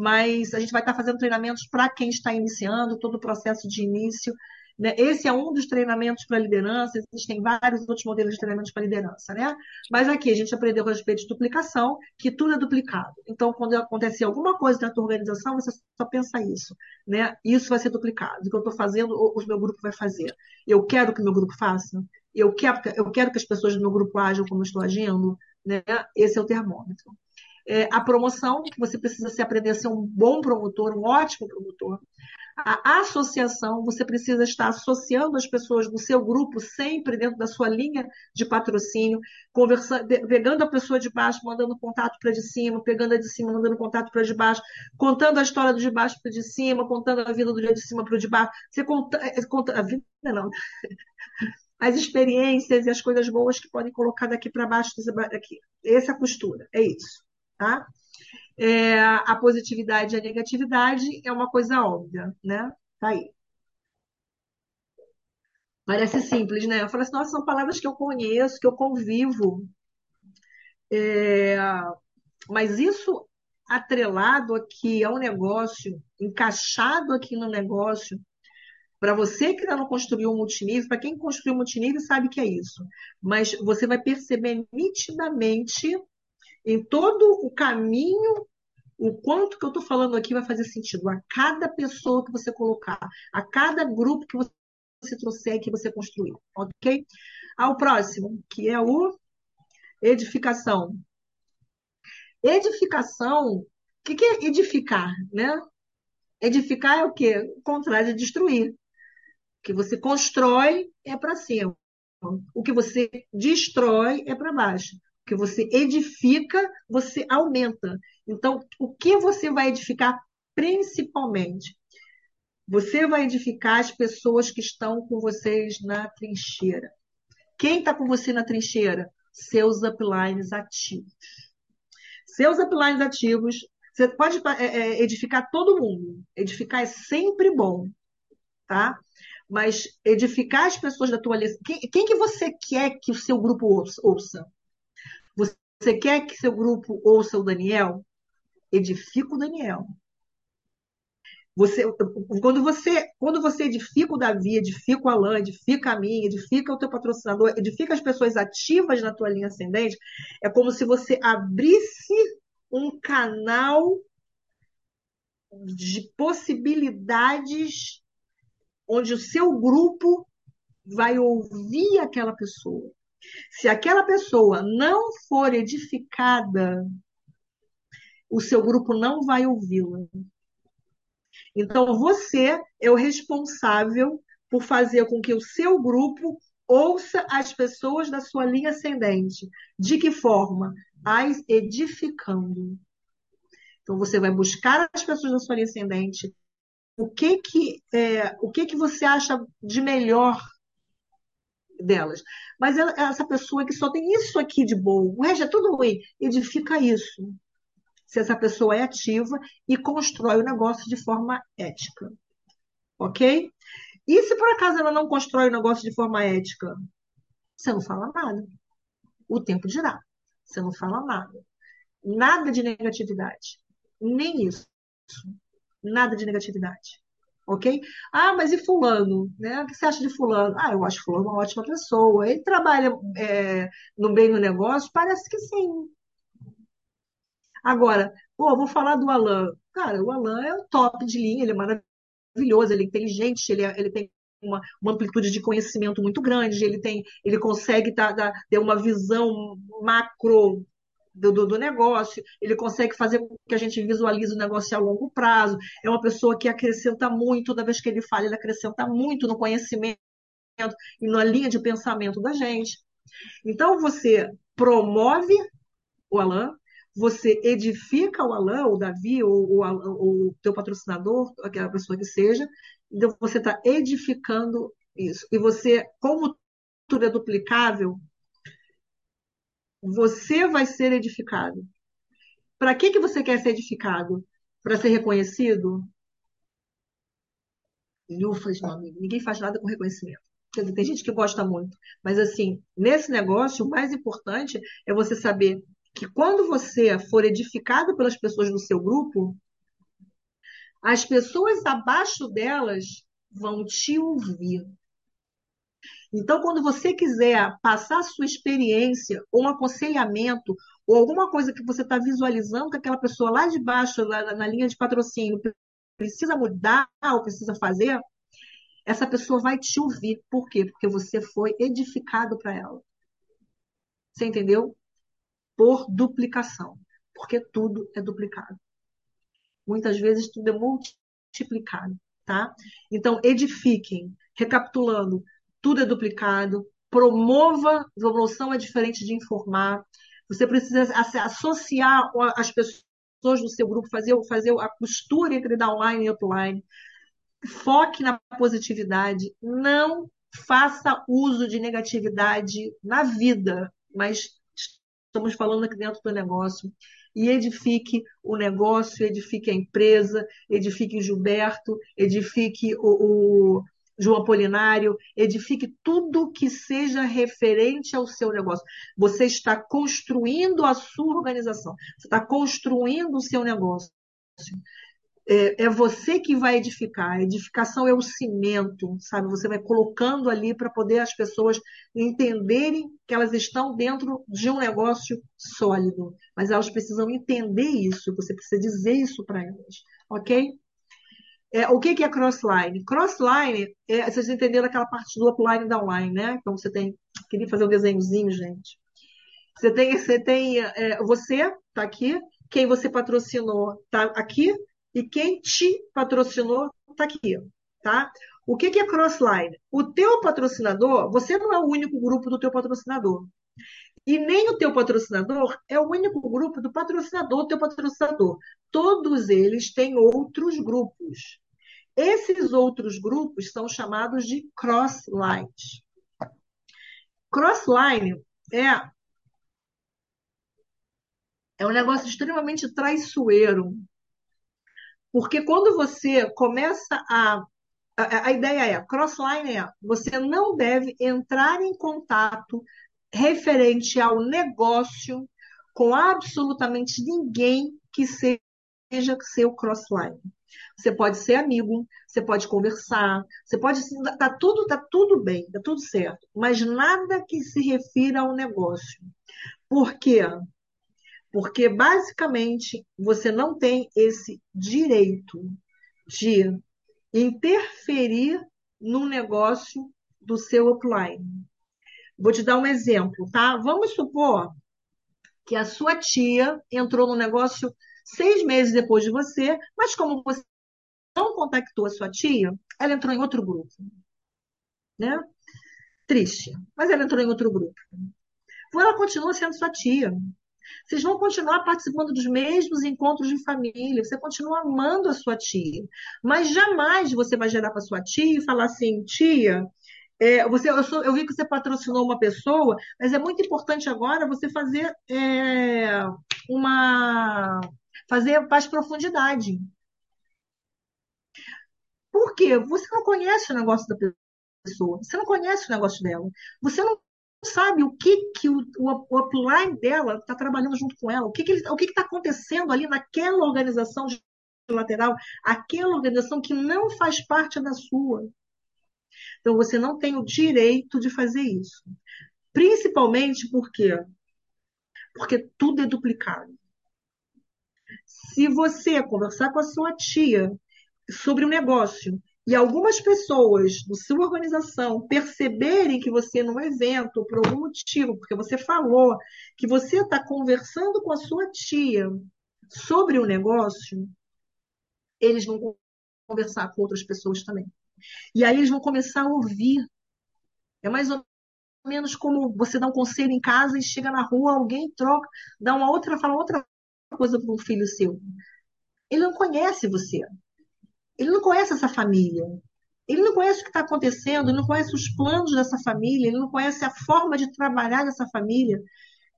mas a gente vai estar fazendo treinamentos para quem está iniciando, todo o processo de início. Né? Esse é um dos treinamentos para liderança, existem vários outros modelos de treinamentos para liderança, né? Mas aqui a gente aprendeu a respeito de duplicação, que tudo é duplicado. Então, quando acontecer alguma coisa na tua organização, você só pensa isso, né? Isso vai ser duplicado. O que eu estou fazendo, o meu grupo vai fazer. Eu quero que o meu grupo faça. Eu quero, eu quero que as pessoas do meu grupo ajam como eu estou agindo, né? Esse é o termômetro é, a promoção, que você precisa se aprender a ser um bom promotor, um ótimo promotor. A associação, você precisa estar associando as pessoas do seu grupo sempre dentro da sua linha de patrocínio, conversando, pegando a pessoa de baixo, mandando contato para de cima, pegando a de cima, mandando contato para de baixo, contando a história do de baixo para de cima, contando a vida do de cima para o de baixo. Você conta, é, conta a vida não. As experiências e as coisas boas que podem colocar daqui para baixo, daqui. Essa é a costura, é isso. Tá? É, a positividade e a negatividade é uma coisa óbvia, né? Tá aí. Parece simples, né? Eu falo assim, nossa, são palavras que eu conheço, que eu convivo. É, mas isso atrelado aqui ao negócio, encaixado aqui no negócio, para você que ainda não construiu um multinível, para quem construiu um multinível sabe que é isso. Mas você vai perceber nitidamente em todo o caminho, o quanto que eu estou falando aqui vai fazer sentido a cada pessoa que você colocar, a cada grupo que você trouxer que você construir, ok? Ao próximo, que é o edificação. Edificação, o que, que é edificar, né? Edificar é o quê? O contrário de destruir. O que você constrói é para cima. O que você destrói é para baixo que você edifica, você aumenta. Então, o que você vai edificar principalmente? Você vai edificar as pessoas que estão com vocês na trincheira. Quem está com você na trincheira? Seus uplines ativos. Seus uplines ativos, você pode é, é, edificar todo mundo. Edificar é sempre bom, tá? Mas edificar as pessoas da tua lista. Quem, quem que você quer que o seu grupo ouça? Você quer que seu grupo ouça o Daniel? Edifica o Daniel. Você, quando, você, quando você edifica o Davi, edifica o Alan, edifica a mim, edifica o teu patrocinador, edifica as pessoas ativas na tua linha ascendente, é como se você abrisse um canal de possibilidades onde o seu grupo vai ouvir aquela pessoa. Se aquela pessoa não for edificada, o seu grupo não vai ouvi-la. Então, você é o responsável por fazer com que o seu grupo ouça as pessoas da sua linha ascendente. De que forma? As edificando. Então, você vai buscar as pessoas da sua linha ascendente. O que que, é, o que, que você acha de melhor delas. Mas ela, essa pessoa que só tem isso aqui de bom, o resto é tudo ruim, edifica isso. Se essa pessoa é ativa e constrói o negócio de forma ética. Ok? E se por acaso ela não constrói o negócio de forma ética? Você não fala nada. O tempo dirá. Você não fala nada. Nada de negatividade. Nem isso. Nada de negatividade ok? Ah, mas e fulano? Né? O que você acha de fulano? Ah, eu acho fulano uma ótima pessoa. Ele trabalha é, no bem do negócio? Parece que sim. Agora, pô, vou falar do Alan. Cara, o Alan é o top de linha, ele é maravilhoso, ele é inteligente, ele, é, ele tem uma, uma, amplitude de conhecimento muito grande, ele tem, ele consegue tá, ter uma visão macro do, do, negócio, ele consegue fazer com que a gente visualize o negócio a longo prazo. É uma pessoa que acrescenta muito, toda vez que ele fala, ele acrescenta muito no conhecimento e na linha de pensamento da gente. Então, você promove o Alan, você edifica o Alan, o Davi, ou o teu patrocinador, aquela pessoa que seja, então você está edificando isso. E você, como tudo é duplicável, você vai ser edificado. Para que, que você quer ser edificado? Para ser reconhecido? Lufas, meu amigo. Ninguém faz nada com reconhecimento. Quer dizer, tem gente que gosta muito. Mas, assim, nesse negócio, o mais importante é você saber que quando você for edificado pelas pessoas do seu grupo, as pessoas abaixo delas vão te ouvir. Então, quando você quiser passar a sua experiência, ou um aconselhamento, ou alguma coisa que você está visualizando que aquela pessoa lá de baixo, lá na linha de patrocínio, precisa mudar ou precisa fazer, essa pessoa vai te ouvir. Por quê? Porque você foi edificado para ela. Você entendeu? Por duplicação. Porque tudo é duplicado. Muitas vezes tudo é multiplicado, tá? Então, edifiquem. Recapitulando, tudo é duplicado. Promova, promoção é diferente de informar. Você precisa associar as pessoas do seu grupo, fazer, fazer a costura entre downline e upline. Foque na positividade. Não faça uso de negatividade na vida, mas estamos falando aqui dentro do negócio. E edifique o negócio, edifique a empresa, edifique o Gilberto, edifique o, o João Apolinário, edifique tudo que seja referente ao seu negócio. Você está construindo a sua organização, você está construindo o seu negócio. É, é, você que vai edificar. A edificação é o cimento, sabe? Você vai colocando ali para poder as pessoas entenderem que elas estão dentro de um negócio sólido. Mas elas precisam entender isso, você precisa dizer isso para elas, ok? É, o que, que é crossline? Crossline, é, vocês entenderam aquela parte do upline e downline, né? Então você tem. Queria fazer um desenhozinho, gente. Você tem, você tem, é, você está aqui, quem você patrocinou está aqui, e quem te patrocinou está aqui, tá? O que, que é crossline? O teu patrocinador, você não é o único grupo do teu patrocinador. E nem o teu patrocinador é o único grupo do patrocinador do teu patrocinador. Todos eles têm outros grupos. Esses outros grupos são chamados de crosslines. Crossline é é um negócio extremamente traiçoeiro. Porque quando você começa a. A, a ideia é: crossline é você não deve entrar em contato referente ao negócio com absolutamente ninguém que seja seu crossline. Você pode ser amigo, você pode conversar, você pode tá tudo tá tudo bem, tá tudo certo, mas nada que se refira ao negócio. Por quê? Porque basicamente você não tem esse direito de interferir no negócio do seu upline. Vou te dar um exemplo, tá? Vamos supor que a sua tia entrou no negócio seis meses depois de você, mas como você não contactou a sua tia, ela entrou em outro grupo. Né? Triste, mas ela entrou em outro grupo. Ela continua sendo sua tia. Vocês vão continuar participando dos mesmos encontros de família, você continua amando a sua tia. Mas jamais você vai gerar para sua tia e falar assim, tia, é, você, eu, sou, eu, vi que você patrocinou uma pessoa, mas é muito importante agora você fazer é, uma fazer mais profundidade. Por quê? Você não conhece o negócio da pessoa, você não conhece o negócio dela, você não sabe o que, que o, o, upline dela está trabalhando junto com ela, o que está que que tá acontecendo ali naquela organização lateral, aquela organização que não faz parte da sua. Então, você não tem o direito de fazer isso. Principalmente porque porque tudo é duplicado. Se você conversar com a sua tia sobre o um negócio e algumas pessoas da sua organização perceberem que você, num evento, por algum motivo, porque você falou que você está conversando com a sua tia sobre o um negócio, eles vão conversar com outras pessoas também. E aí eles vão começar a ouvir. É mais ou menos como você dá um conselho em casa e chega na rua, alguém troca, dá uma outra, fala outra coisa para um filho seu. Ele não conhece você. Ele não conhece essa família. Ele não conhece o que está acontecendo, ele não conhece os planos dessa família, ele não conhece a forma de trabalhar dessa família.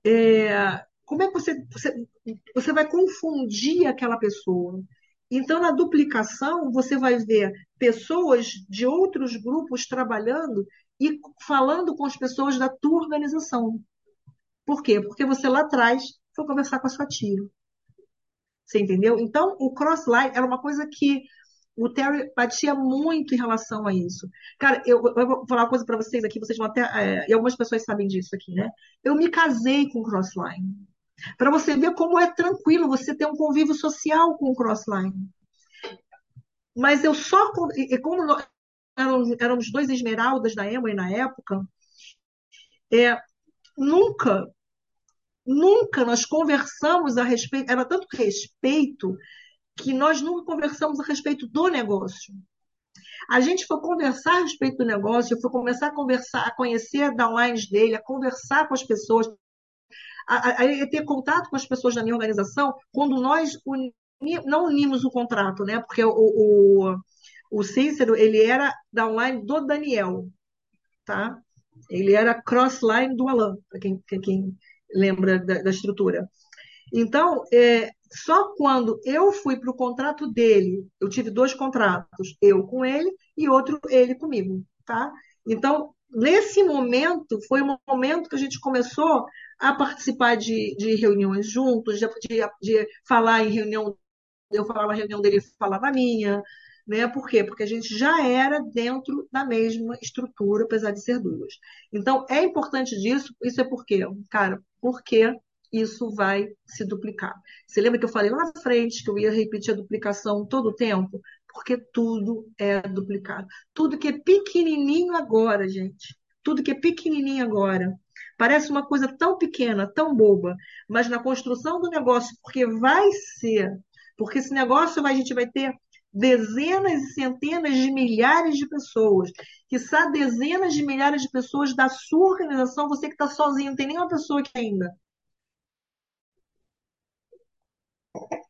É, como é que você, você, você vai confundir aquela pessoa? Então, na duplicação, você vai ver pessoas de outros grupos trabalhando e falando com as pessoas da tua organização. Por quê? Porque você lá atrás foi conversar com a sua tia. Você entendeu? Então, o cross-line era uma coisa que o Terry batia muito em relação a isso. Cara, eu, eu vou falar uma coisa para vocês aqui, vocês vão até. É, e algumas pessoas sabem disso aqui, né? Eu me casei com crossline. Para você ver como é tranquilo você ter um convívio social com o crossline. Mas eu só. E como nós, éramos dois esmeraldas da Emma na época, é, nunca, nunca nós conversamos a respeito. Era tanto respeito que nós nunca conversamos a respeito do negócio. A gente foi conversar a respeito do negócio, foi começar a conversar, a conhecer downlines dele, a conversar com as pessoas, a, a, a ter contato com as pessoas da minha organização, quando nós uni, não unimos o contrato, né? Porque o, o, o Cícero, ele era downline do Daniel, tá? Ele era crossline do Alan, para quem, quem, lembra da, da estrutura. Então, é, só quando eu fui para o contrato dele, eu tive dois contratos, eu com ele e outro ele comigo, tá? Então, nesse momento, foi um momento que a gente começou a participar de, de reuniões juntos, de, de, de, falar em reunião, eu falava na reunião dele, falava a minha, né? Por quê? Porque a gente já era dentro da mesma estrutura, apesar de ser duas. Então, é importante disso, isso é por quê? Cara, porque isso vai se duplicar. Você lembra que eu falei lá na frente que eu ia repetir a duplicação todo o tempo? Porque tudo é duplicado. Tudo que é pequenininho agora, gente. Tudo que é pequenininho agora. Parece uma coisa tão pequena, tão boba, mas na construção do negócio, porque vai ser, porque esse negócio a gente vai ter dezenas e centenas de milhares de pessoas, que são dezenas de milhares de pessoas da sua organização, você que está sozinho, não tem nenhuma pessoa aqui ainda.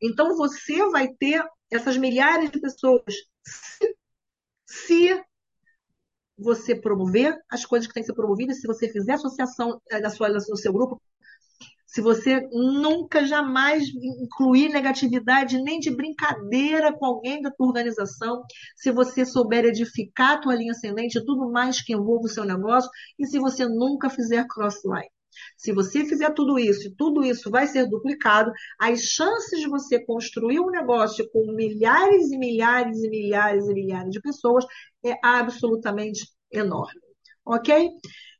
Então você vai ter essas milhares de pessoas se, se você promover as coisas que têm que ser promovidas, se você fizer associação eh, da sua, do seu grupo, se você nunca jamais incluir negatividade nem de brincadeira com alguém da tua organização, se você souber edificar a tua linha ascendente, tudo mais que envolva o seu negócio, e se você nunca fizer cross-line. Se você fizer tudo isso e tudo isso vai ser duplicado, as chances de você construir um negócio com milhares e milhares e milhares e milhares de pessoas é absolutamente enorme. Ok?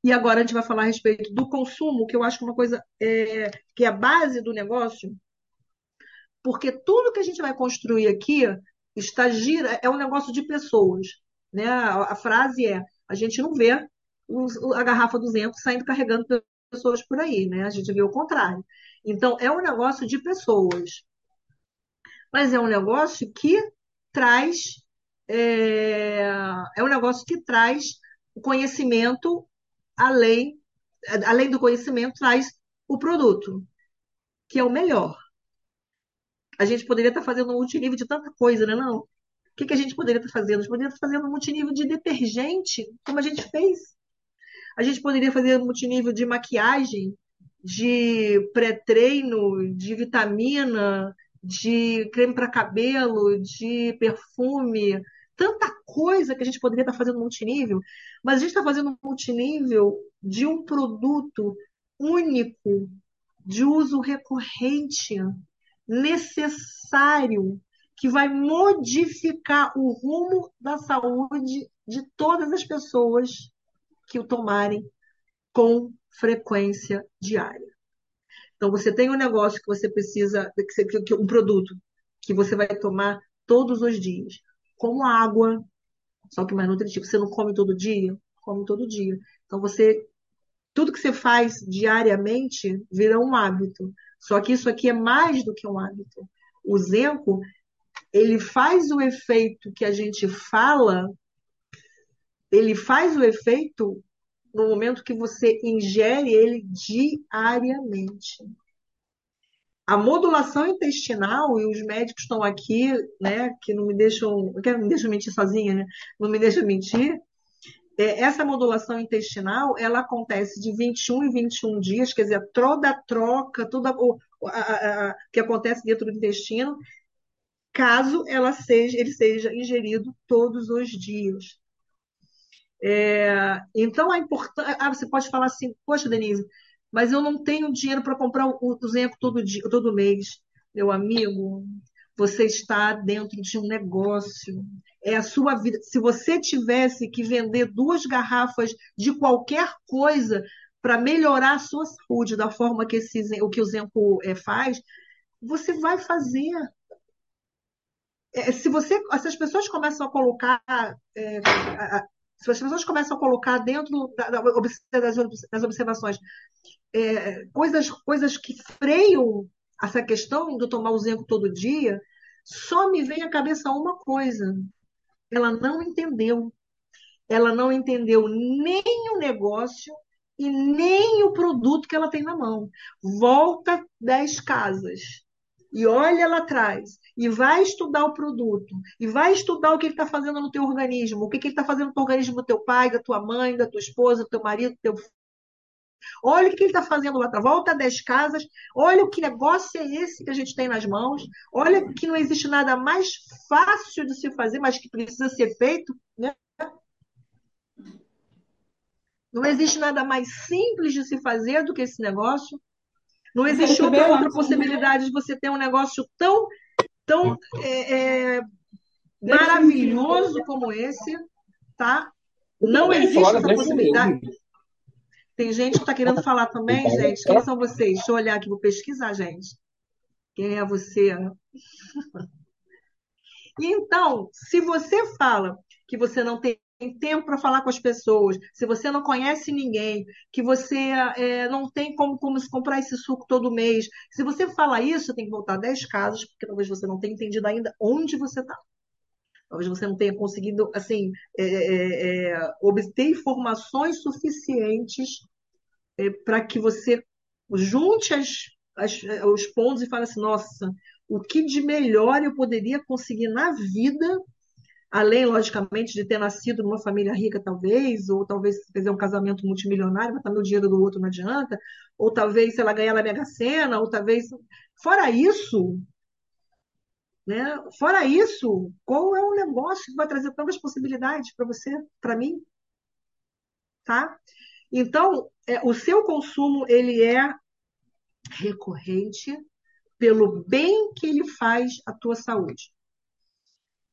E agora a gente vai falar a respeito do consumo, que eu acho que é uma coisa é, que é a base do negócio, porque tudo que a gente vai construir aqui está gira, é um negócio de pessoas. Né? A, a frase é: a gente não vê a garrafa 200 saindo carregando pessoas por aí, né? A gente vê o contrário. Então, é um negócio de pessoas. Mas é um negócio que traz. É, é um negócio que traz o conhecimento além, além do conhecimento, traz o produto, que é o melhor. A gente poderia estar fazendo um multinível de tanta coisa, né? Não. O que, que a gente poderia estar fazendo? A gente poderia estar fazendo um multinível de detergente, como a gente fez. A gente poderia fazer multinível de maquiagem, de pré-treino, de vitamina, de creme para cabelo, de perfume, tanta coisa que a gente poderia estar fazendo multinível, mas a gente está fazendo multinível de um produto único, de uso recorrente, necessário, que vai modificar o rumo da saúde de todas as pessoas que o tomarem com frequência diária. Então, você tem um negócio que você precisa, um produto que você vai tomar todos os dias, como água, só que mais nutritivo. Você não come todo dia? Come todo dia. Então, você, tudo que você faz diariamente vira um hábito. Só que isso aqui é mais do que um hábito. O Zenco, ele faz o efeito que a gente fala, ele faz o efeito no momento que você ingere ele diariamente. A modulação intestinal, e os médicos estão aqui, né, que não me deixam, que me deixam mentir sozinha, né, não me deixam mentir, é, essa modulação intestinal, ela acontece de 21 em 21 dias, quer dizer, toda a troca, o a, a, a, que acontece dentro do intestino, caso ela seja, ele seja ingerido todos os dias. É, então, a importância. Ah, você pode falar assim, poxa, Denise, mas eu não tenho dinheiro para comprar o, o Zenco todo, dia, todo mês. Meu amigo, você está dentro de um negócio. É a sua vida. Se você tivesse que vender duas garrafas de qualquer coisa para melhorar a sua saúde da forma que esse, o que o Zenco é, faz, você vai fazer. É, se você, se as pessoas começam a colocar é, se as pessoas começam a colocar dentro da, das, das, observações é, coisas, coisas que freiam essa questão do tomar o zinco todo dia, só me vem à cabeça uma coisa: ela não entendeu. Ela não entendeu nem o negócio e nem o produto que ela tem na mão. Volta dez casas e olha lá atrás e vai estudar o produto e vai estudar o que ele está fazendo no teu organismo, o que, que ele está fazendo no organismo do teu pai, da tua mãe, da tua esposa, do teu marido, do teu Olha o que ele está fazendo lá atrás. Volta das casas. Olha o que negócio é esse que a gente tem nas mãos. Olha que não existe nada mais fácil de se fazer, mas que precisa ser feito. Né? Não existe nada mais simples de se fazer do que esse negócio. Não existe outra, outra possibilidade de você ter um negócio tão, tão é, é, maravilhoso como esse, tá? Não existe outra possibilidade. Tem gente que está querendo falar também, gente. Quem são vocês? Deixa eu olhar aqui, vou pesquisar, gente. Quem é você? Então, se você fala que você não tem tem tempo para falar com as pessoas, se você não conhece ninguém, que você é, não tem como, como comprar esse suco todo mês, se você fala isso, tem que voltar 10 casas, porque talvez você não tenha entendido ainda onde você está. Talvez você não tenha conseguido assim é, é, é obter informações suficientes é, para que você junte as, as, os pontos e fale assim, nossa, o que de melhor eu poderia conseguir na vida além, logicamente, de ter nascido numa família rica, talvez, ou talvez fazer um casamento multimilionário, também o dinheiro do outro não adianta, ou talvez, sei lá, ganhar na Mega Sena, ou talvez. Fora isso, né? Fora isso, qual é o negócio que vai trazer tantas possibilidades para você, para mim? Tá? Então, é, o seu consumo ele é recorrente pelo bem que ele faz à tua saúde.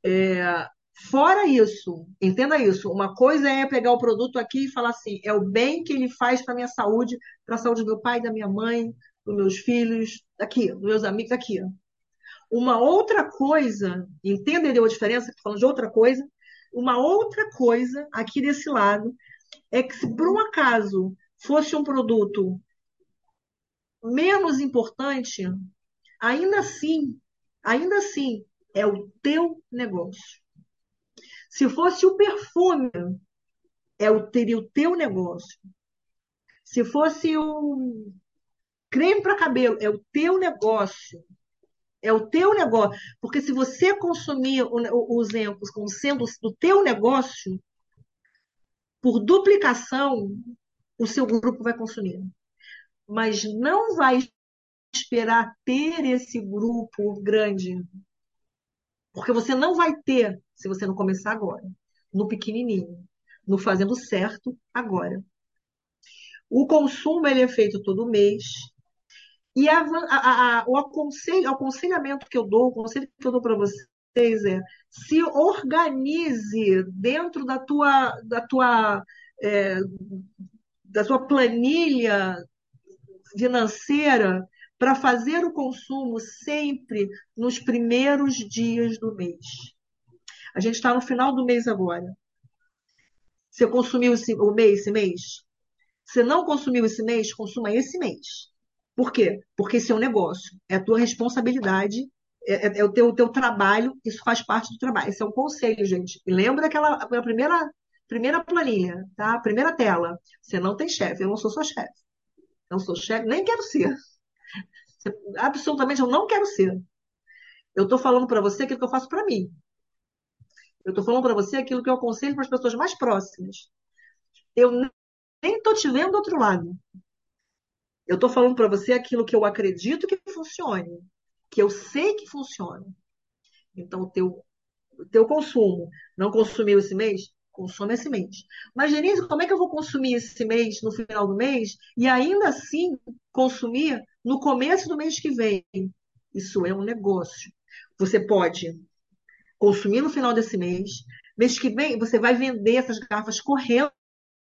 É, Fora isso, entenda isso. Uma coisa é pegar o produto aqui e falar assim: é o bem que ele faz para minha saúde, para a saúde do meu pai, da minha mãe, dos meus filhos, daqui, dos meus amigos, aqui. Uma outra coisa, entendeu a diferença? Estou falando de outra coisa. Uma outra coisa aqui desse lado é que se por um acaso fosse um produto menos importante, ainda assim, ainda assim, é o teu negócio. Se fosse o perfume, é o, teria o teu negócio. Se fosse o creme para cabelo, é o teu negócio. É o teu negócio. Porque se você consumir os exemplos como sendo do teu negócio, por duplicação, o seu grupo vai consumir. Mas não vai esperar ter esse grupo grande. Porque você não vai ter se você não começar agora, no pequenininho, no fazendo certo agora. O consumo ele é feito todo mês. E a, a, a, o aconselho, aconselhamento que eu dou, o conselho que eu dou para vocês é se organize dentro da tua, da tua, é, da tua planilha financeira para fazer o consumo sempre nos primeiros dias do mês. A gente está no final do mês agora. Você consumiu esse, o mês, esse mês? Você não consumiu esse mês? Consuma esse mês. Por quê? Porque esse é um negócio, é a tua responsabilidade, é, é, é o, teu, o teu trabalho, isso faz parte do trabalho. Esse é um conselho, gente. E lembra daquela a primeira, primeira planilha, tá? Primeira tela. Você não tem chefe, eu não sou sua chefe. Não sou chefe, nem quero ser. Absolutamente eu não quero ser. Eu estou falando para você aquilo que eu faço para mim. Eu estou falando para você aquilo que eu aconselho para as pessoas mais próximas. Eu nem estou te vendo do outro lado. Eu estou falando para você aquilo que eu acredito que funcione, que eu sei que funciona. Então, o teu, o teu consumo, não consumiu esse mês? Consome esse mês. Mas, Denise, como é que eu vou consumir esse mês, no final do mês, e ainda assim consumir no começo do mês que vem? Isso é um negócio. Você pode consumir no final desse mês. Mês que vem, você vai vender essas garrafas correndo,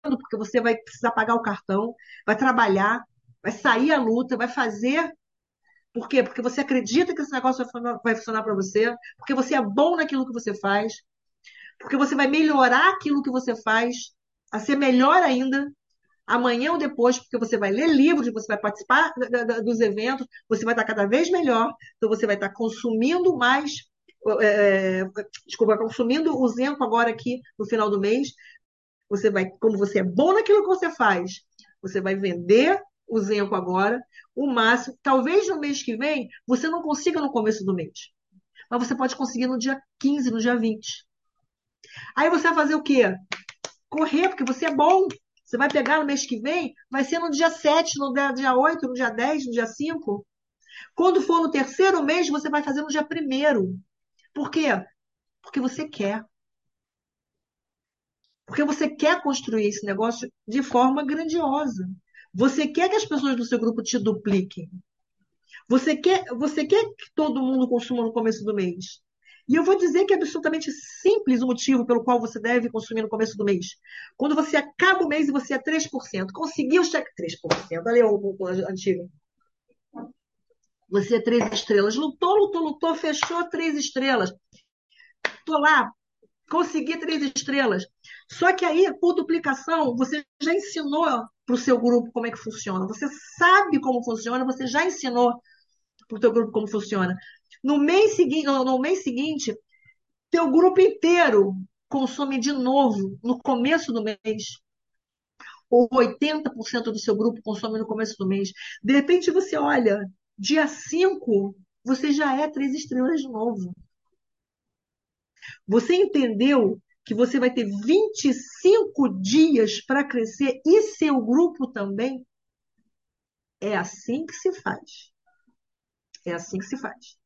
porque você vai precisar pagar o cartão, vai trabalhar, vai sair à luta, vai fazer. Por quê? Porque você acredita que esse negócio vai funcionar para você, porque você é bom naquilo que você faz, porque você vai melhorar aquilo que você faz, a ser melhor ainda, amanhã ou depois, porque você vai ler livros, você vai participar dos eventos, você vai estar cada vez melhor, então você vai estar consumindo mais é, desculpa, consumindo o Zenco agora aqui no final do mês, você vai, como você é bom naquilo que você faz, você vai vender o Zenco agora, o máximo, talvez no mês que vem você não consiga no começo do mês, mas você pode conseguir no dia 15, no dia 20. Aí você vai fazer o quê? Correr, porque você é bom. Você vai pegar no mês que vem, vai ser no dia 7, no dia 8, no dia 10, no dia 5. Quando for no terceiro mês, você vai fazer no dia primeiro. Por quê? Porque você quer. Porque você quer construir esse negócio de forma grandiosa. Você quer que as pessoas do seu grupo te dupliquem. Você quer, você quer que todo mundo consuma no começo do mês. E eu vou dizer que é absolutamente simples o motivo pelo qual você deve consumir no começo do mês. Quando você acaba o mês e você é 3%, conseguiu chegar 3%, olha o, antigo. Você é três estrelas. Lutou, lutou, lutou, fechou três estrelas. Estou lá, consegui três estrelas. Só que aí, por duplicação, você já ensinou para o seu grupo como é que funciona. Você sabe como funciona, você já ensinou para o seu grupo como funciona. No mês seguinte, no mês seguinte, teu grupo inteiro consome de novo no começo do mês. Ou 80% do seu grupo consome no começo do mês. De repente você olha Dia 5, você já é três estrelas de novo. Você entendeu que você vai ter 25 dias para crescer e seu grupo também? É assim que se faz. É assim que se faz.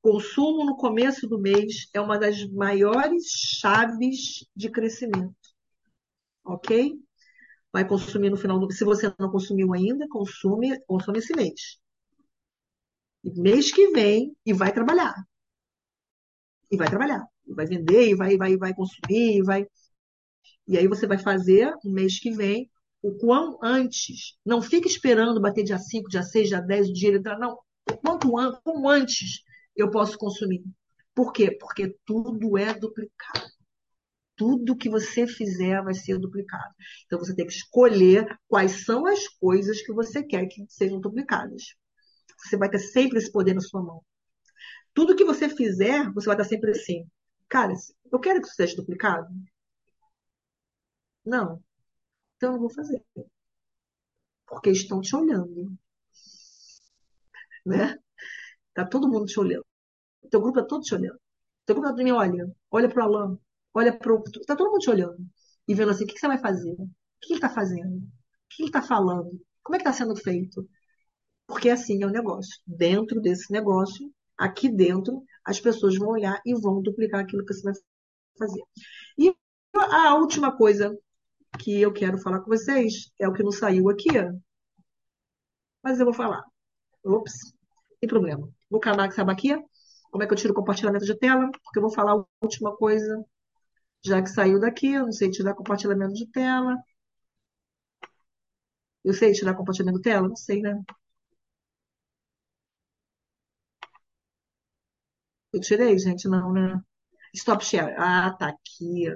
Consumo no começo do mês é uma das maiores chaves de crescimento. Ok? Vai consumir no final do Se você não consumiu ainda, consome, consome esse mês mês que vem e vai trabalhar. E vai trabalhar. E vai vender, e vai, vai, vai consumir, e vai. E aí você vai fazer no mês que vem o quão antes. Não fique esperando bater dia 5, dia 6, dia 10, o dinheiro entrar. Não. Quanto antes eu posso consumir. Por quê? Porque tudo é duplicado. Tudo que você fizer vai ser duplicado. Então você tem que escolher quais são as coisas que você quer que sejam duplicadas. Você vai ter sempre esse poder na sua mão. Tudo que você fizer, você vai estar sempre assim. Cara, eu quero que isso seja duplicado. Não. Então eu não vou fazer. Porque estão te olhando. Né? Tá todo mundo te olhando. Teu grupo é todo te olhando. Teu grupo me olha. Olha para o Alan. Olha para o. Tá todo mundo te olhando. E vendo assim, o que você vai fazer? O que ele está fazendo? O que ele está falando? Como é que está sendo feito? Porque assim é o negócio. Dentro desse negócio, aqui dentro, as pessoas vão olhar e vão duplicar aquilo que você vai fazer. E a última coisa que eu quero falar com vocês é o que não saiu aqui, mas eu vou falar. Ops, tem problema. Vou acabar com aqui. Como é que eu tiro o compartilhamento de tela? Porque eu vou falar a última coisa, já que saiu daqui, eu não sei tirar compartilhamento de tela. Eu sei tirar compartilhamento de tela? Não sei, né? Eu tirei, gente? Não, né? Stop share. Ah, tá aqui.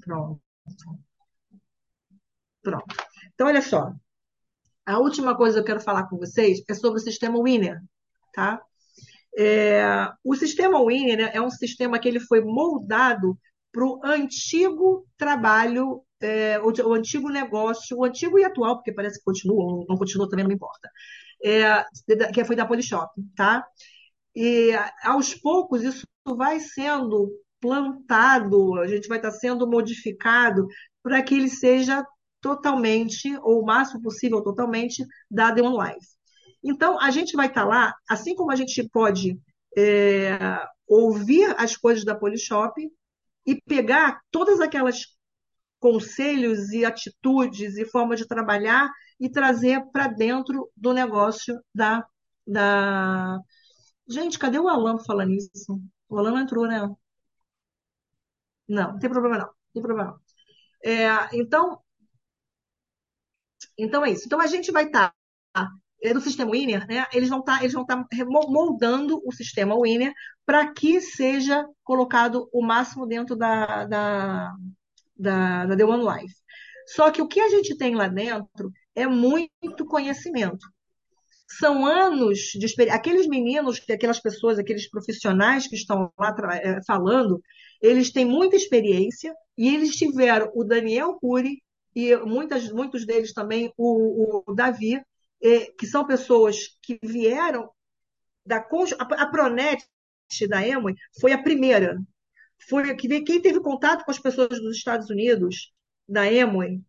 Pronto. Pronto. Então, olha só. A última coisa que eu quero falar com vocês é sobre o sistema Winner, tá? É, o sistema Winner né, é um sistema que ele foi moldado para o antigo trabalho, é, o, o, antigo negócio, o antigo e atual, porque parece que continua, não continua também não importa, é, que foi da Polishop, tá? E aos poucos isso vai sendo plantado, a gente vai estar sendo modificado para que ele seja totalmente, ou o máximo possível totalmente, dado em live. Então, a gente vai estar lá, assim como a gente pode é, ouvir as coisas da Polishop e pegar todas aquelas conselhos e atitudes e forma de trabalhar e trazer para dentro do negócio da, da. Gente, cadê o Alan falando isso? O Alan não entrou, né? Não, não tem problema não, não tem problema não. É, então, então é isso. Então a gente vai estar tá, do sistema Winner, né? Eles vão estar, tá, eles vão estar tá moldando o sistema Winner para que seja colocado o máximo dentro da, da, da, da The One Life. Só que o que a gente tem lá dentro é muito conhecimento. São anos de experiência. Aqueles meninos, aquelas pessoas, aqueles profissionais que estão lá é, falando, eles têm muita experiência e eles tiveram o Daniel Cury e muitas, muitos deles também o, o Davi, é, que são pessoas que vieram da a, Pronet da Emoi foi a primeira. Foi quem teve contato com as pessoas dos Estados Unidos da Emoi,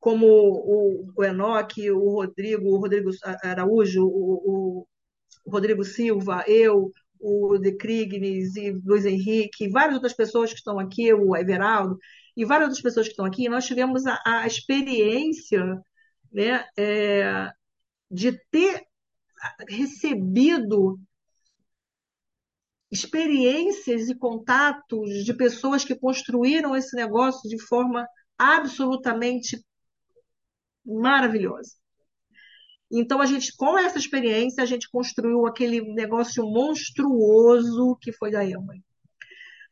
como o, o Enoque, o Rodrigo, o Rodrigo Araújo, o, o Rodrigo Silva, eu, o De Krignes e Luiz Henrique, várias outras pessoas que estão aqui, o Everaldo, e várias outras pessoas que estão aqui, nós tivemos a, a experiência né, é, de ter recebido experiências e contatos de pessoas que construíram esse negócio de forma absolutamente maravilhosa. Então, a gente, com essa experiência, a gente construiu aquele negócio monstruoso que foi da Emma.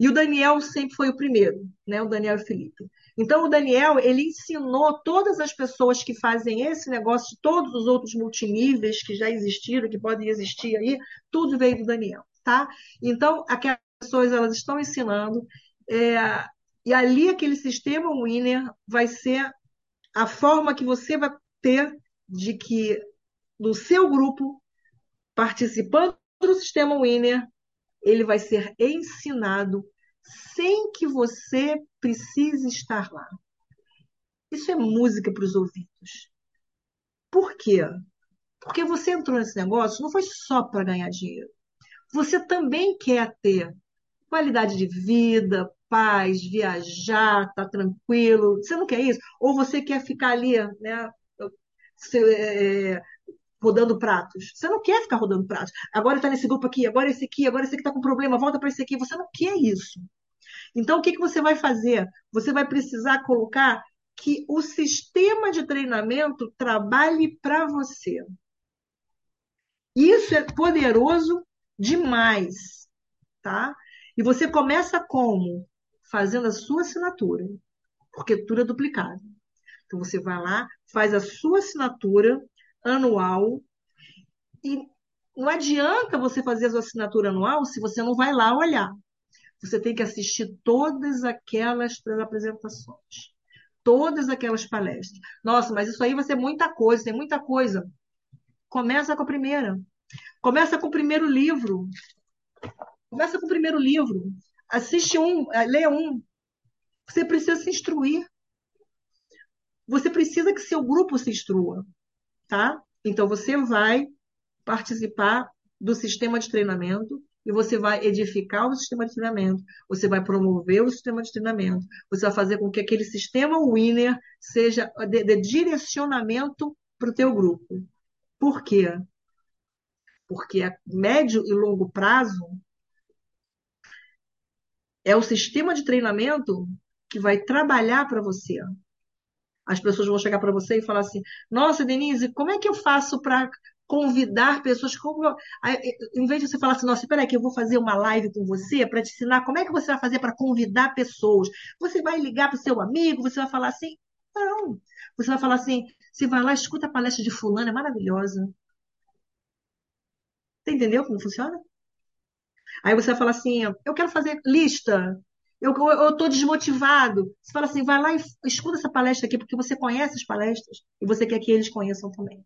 E o Daniel sempre foi o primeiro, né? O Daniel e o Felipe. Então, o Daniel, ele ensinou todas as pessoas que fazem esse negócio, todos os outros multiníveis que já existiram, que podem existir aí, tudo veio do Daniel, tá? Então, aquelas pessoas, elas estão ensinando, é, e ali aquele sistema Winner vai ser a forma que você vai ter de que no seu grupo, participando do sistema Winner, ele vai ser ensinado sem que você precise estar lá. Isso é música para os ouvidos. Por quê? Porque você entrou nesse negócio não foi só para ganhar dinheiro. Você também quer ter qualidade de vida, paz, viajar, estar tá tranquilo. Você não quer isso? Ou você quer ficar ali, né? É, rodando pratos. Você não quer ficar rodando pratos. Agora está nesse grupo aqui, agora esse aqui, agora esse aqui está com problema, volta para esse aqui. Você não quer isso. Então, o que, que você vai fazer? Você vai precisar colocar que o sistema de treinamento trabalhe para você. Isso é poderoso demais, tá? E você começa como? Fazendo a sua assinatura, porque tudo é duplicado. Então você vai lá, faz a sua assinatura anual e não adianta você fazer a sua assinatura anual se você não vai lá olhar. Você tem que assistir todas aquelas apresentações, todas aquelas palestras. Nossa, mas isso aí vai ser muita coisa, tem muita coisa. Começa com a primeira. Começa com o primeiro livro. Começa com o primeiro livro. Assiste um, eh, lê um. Você precisa se instruir. Você precisa que seu grupo se instrua, tá? Então você vai participar do sistema de treinamento e você vai edificar o sistema de treinamento, você vai promover o sistema de treinamento, você vai fazer com que aquele sistema winner seja de, de direcionamento para o teu grupo. Por quê? Porque a médio e longo prazo é o sistema de treinamento que vai trabalhar para você. As pessoas vão chegar para você e falar assim: Nossa, Denise, como é que eu faço para convidar pessoas. Como, em vez de você falar assim, nossa, espera aí que eu vou fazer uma live com você para te ensinar como é que você vai fazer para convidar pessoas. Você vai ligar para o seu amigo, você vai falar assim, não. Você vai falar assim, você vai lá, escuta a palestra de fulano, é maravilhosa. Você entendeu como funciona? Aí você vai falar assim, eu quero fazer lista, eu estou desmotivado. Você fala assim, vai lá e escuta essa palestra aqui, porque você conhece as palestras e você quer que eles conheçam também.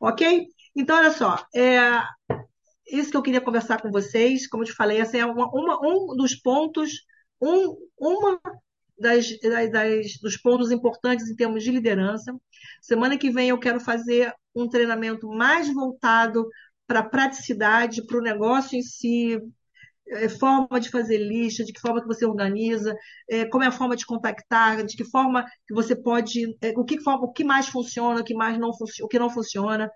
Ok? Então, olha só, é, isso que eu queria conversar com vocês, como eu te falei, essa é uma, uma, um dos pontos, um, uma das, das, dos pontos importantes em termos de liderança. Semana que vem eu quero fazer um treinamento mais voltado para a praticidade, para o negócio em si, é, forma de fazer lista, de que forma que você organiza, é, como é a forma de contactar, de que forma que você pode, é, o que forma, o que mais funciona, o que mais não funciona, o que não funciona.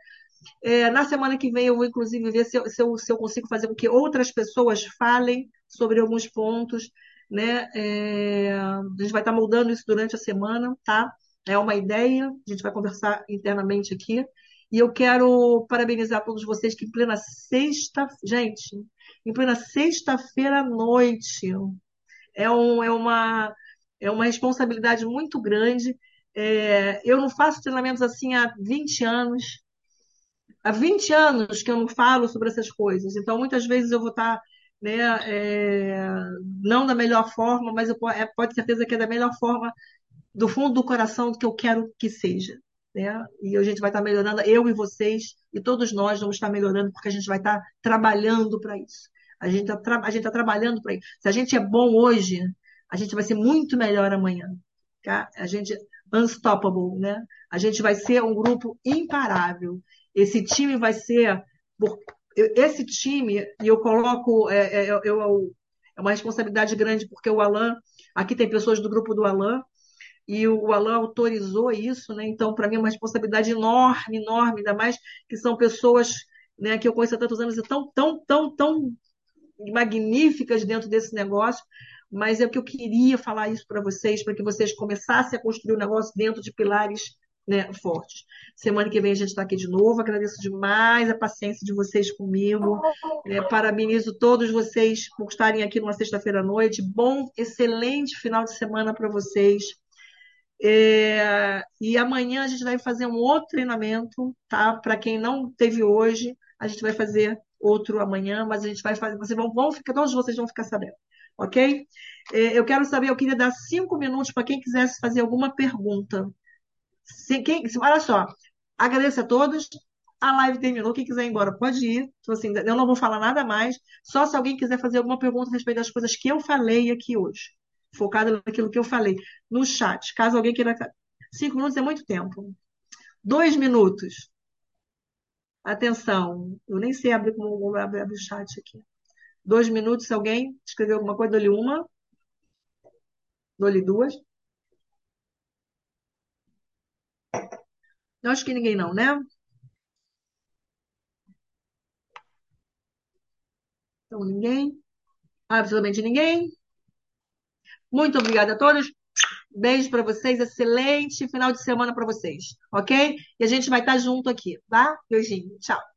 É, na semana que vem eu vou inclusive ver se eu, se eu, se eu consigo fazer com que outras pessoas falem sobre alguns pontos, né? É, a gente vai estar moldando isso durante a semana, tá? É uma ideia, a gente vai conversar internamente aqui. E eu quero parabenizar todos vocês que em plena sexta, gente, em plena sexta-feira à noite. É, um, é, uma, é uma responsabilidade muito grande. É, eu não faço treinamentos assim há 20 anos. Há 20 anos que eu não falo sobre essas coisas. Então, muitas vezes eu vou estar né, é, não da melhor forma, mas eu, é, pode certeza que é da melhor forma, do fundo do coração, que eu quero que seja né? E a gente vai estar melhorando, eu e vocês, e todos nós vamos estar melhorando, porque a gente vai estar trabalhando para isso. A gente está a gente tá trabalhando para isso. Se a gente é bom hoje, a gente vai ser muito melhor amanhã. Tá? A gente unstoppable, né? A gente vai ser um grupo imparável. Esse time vai ser esse time e eu coloco é, é, eu, é uma responsabilidade grande porque o Alan aqui tem pessoas do grupo do Alan e o Alan autorizou isso, né? Então, para mim, é uma responsabilidade enorme, enorme, ainda mais que são pessoas né, que eu conheço há tantos anos e tão, tão, tão, tão magníficas dentro desse negócio, mas é que eu queria falar isso para vocês, para que vocês começassem a construir o um negócio dentro de pilares né, fortes. Semana que vem a gente está aqui de novo. Agradeço demais a paciência de vocês comigo. É, parabenizo todos vocês por estarem aqui numa sexta-feira à noite. Bom, excelente final de semana para vocês. É, e amanhã a gente vai fazer um outro treinamento, tá? Para quem não teve hoje, a gente vai fazer outro amanhã, mas a gente vai fazer, vocês vão, vão ficar, todos vocês vão ficar sabendo, ok? É, eu quero saber, eu queria dar cinco minutos para quem quisesse fazer alguma pergunta. Se, quem, olha só, agradeço a todos. A live terminou. Quem quiser ir embora, pode ir. Então, assim, eu não vou falar nada mais. Só se alguém quiser fazer alguma pergunta a respeito das coisas que eu falei aqui hoje focada naquilo que eu falei, no chat. Caso alguém queira. Cinco minutos é muito tempo. Dois minutos. Atenção, eu nem sei abrir como abrir, o chat aqui. Dois minutos, se alguém escreveu alguma coisa, dou-lhe uma. Dou-lhe duas. Eu acho que ninguém não, né? Então, ninguém. Absolutamente ninguém. Muito obrigada a todos. Beijo para vocês, excelente final de semana para vocês, ok? E a gente vai estar junto aqui, tá? Beijinho, tchau.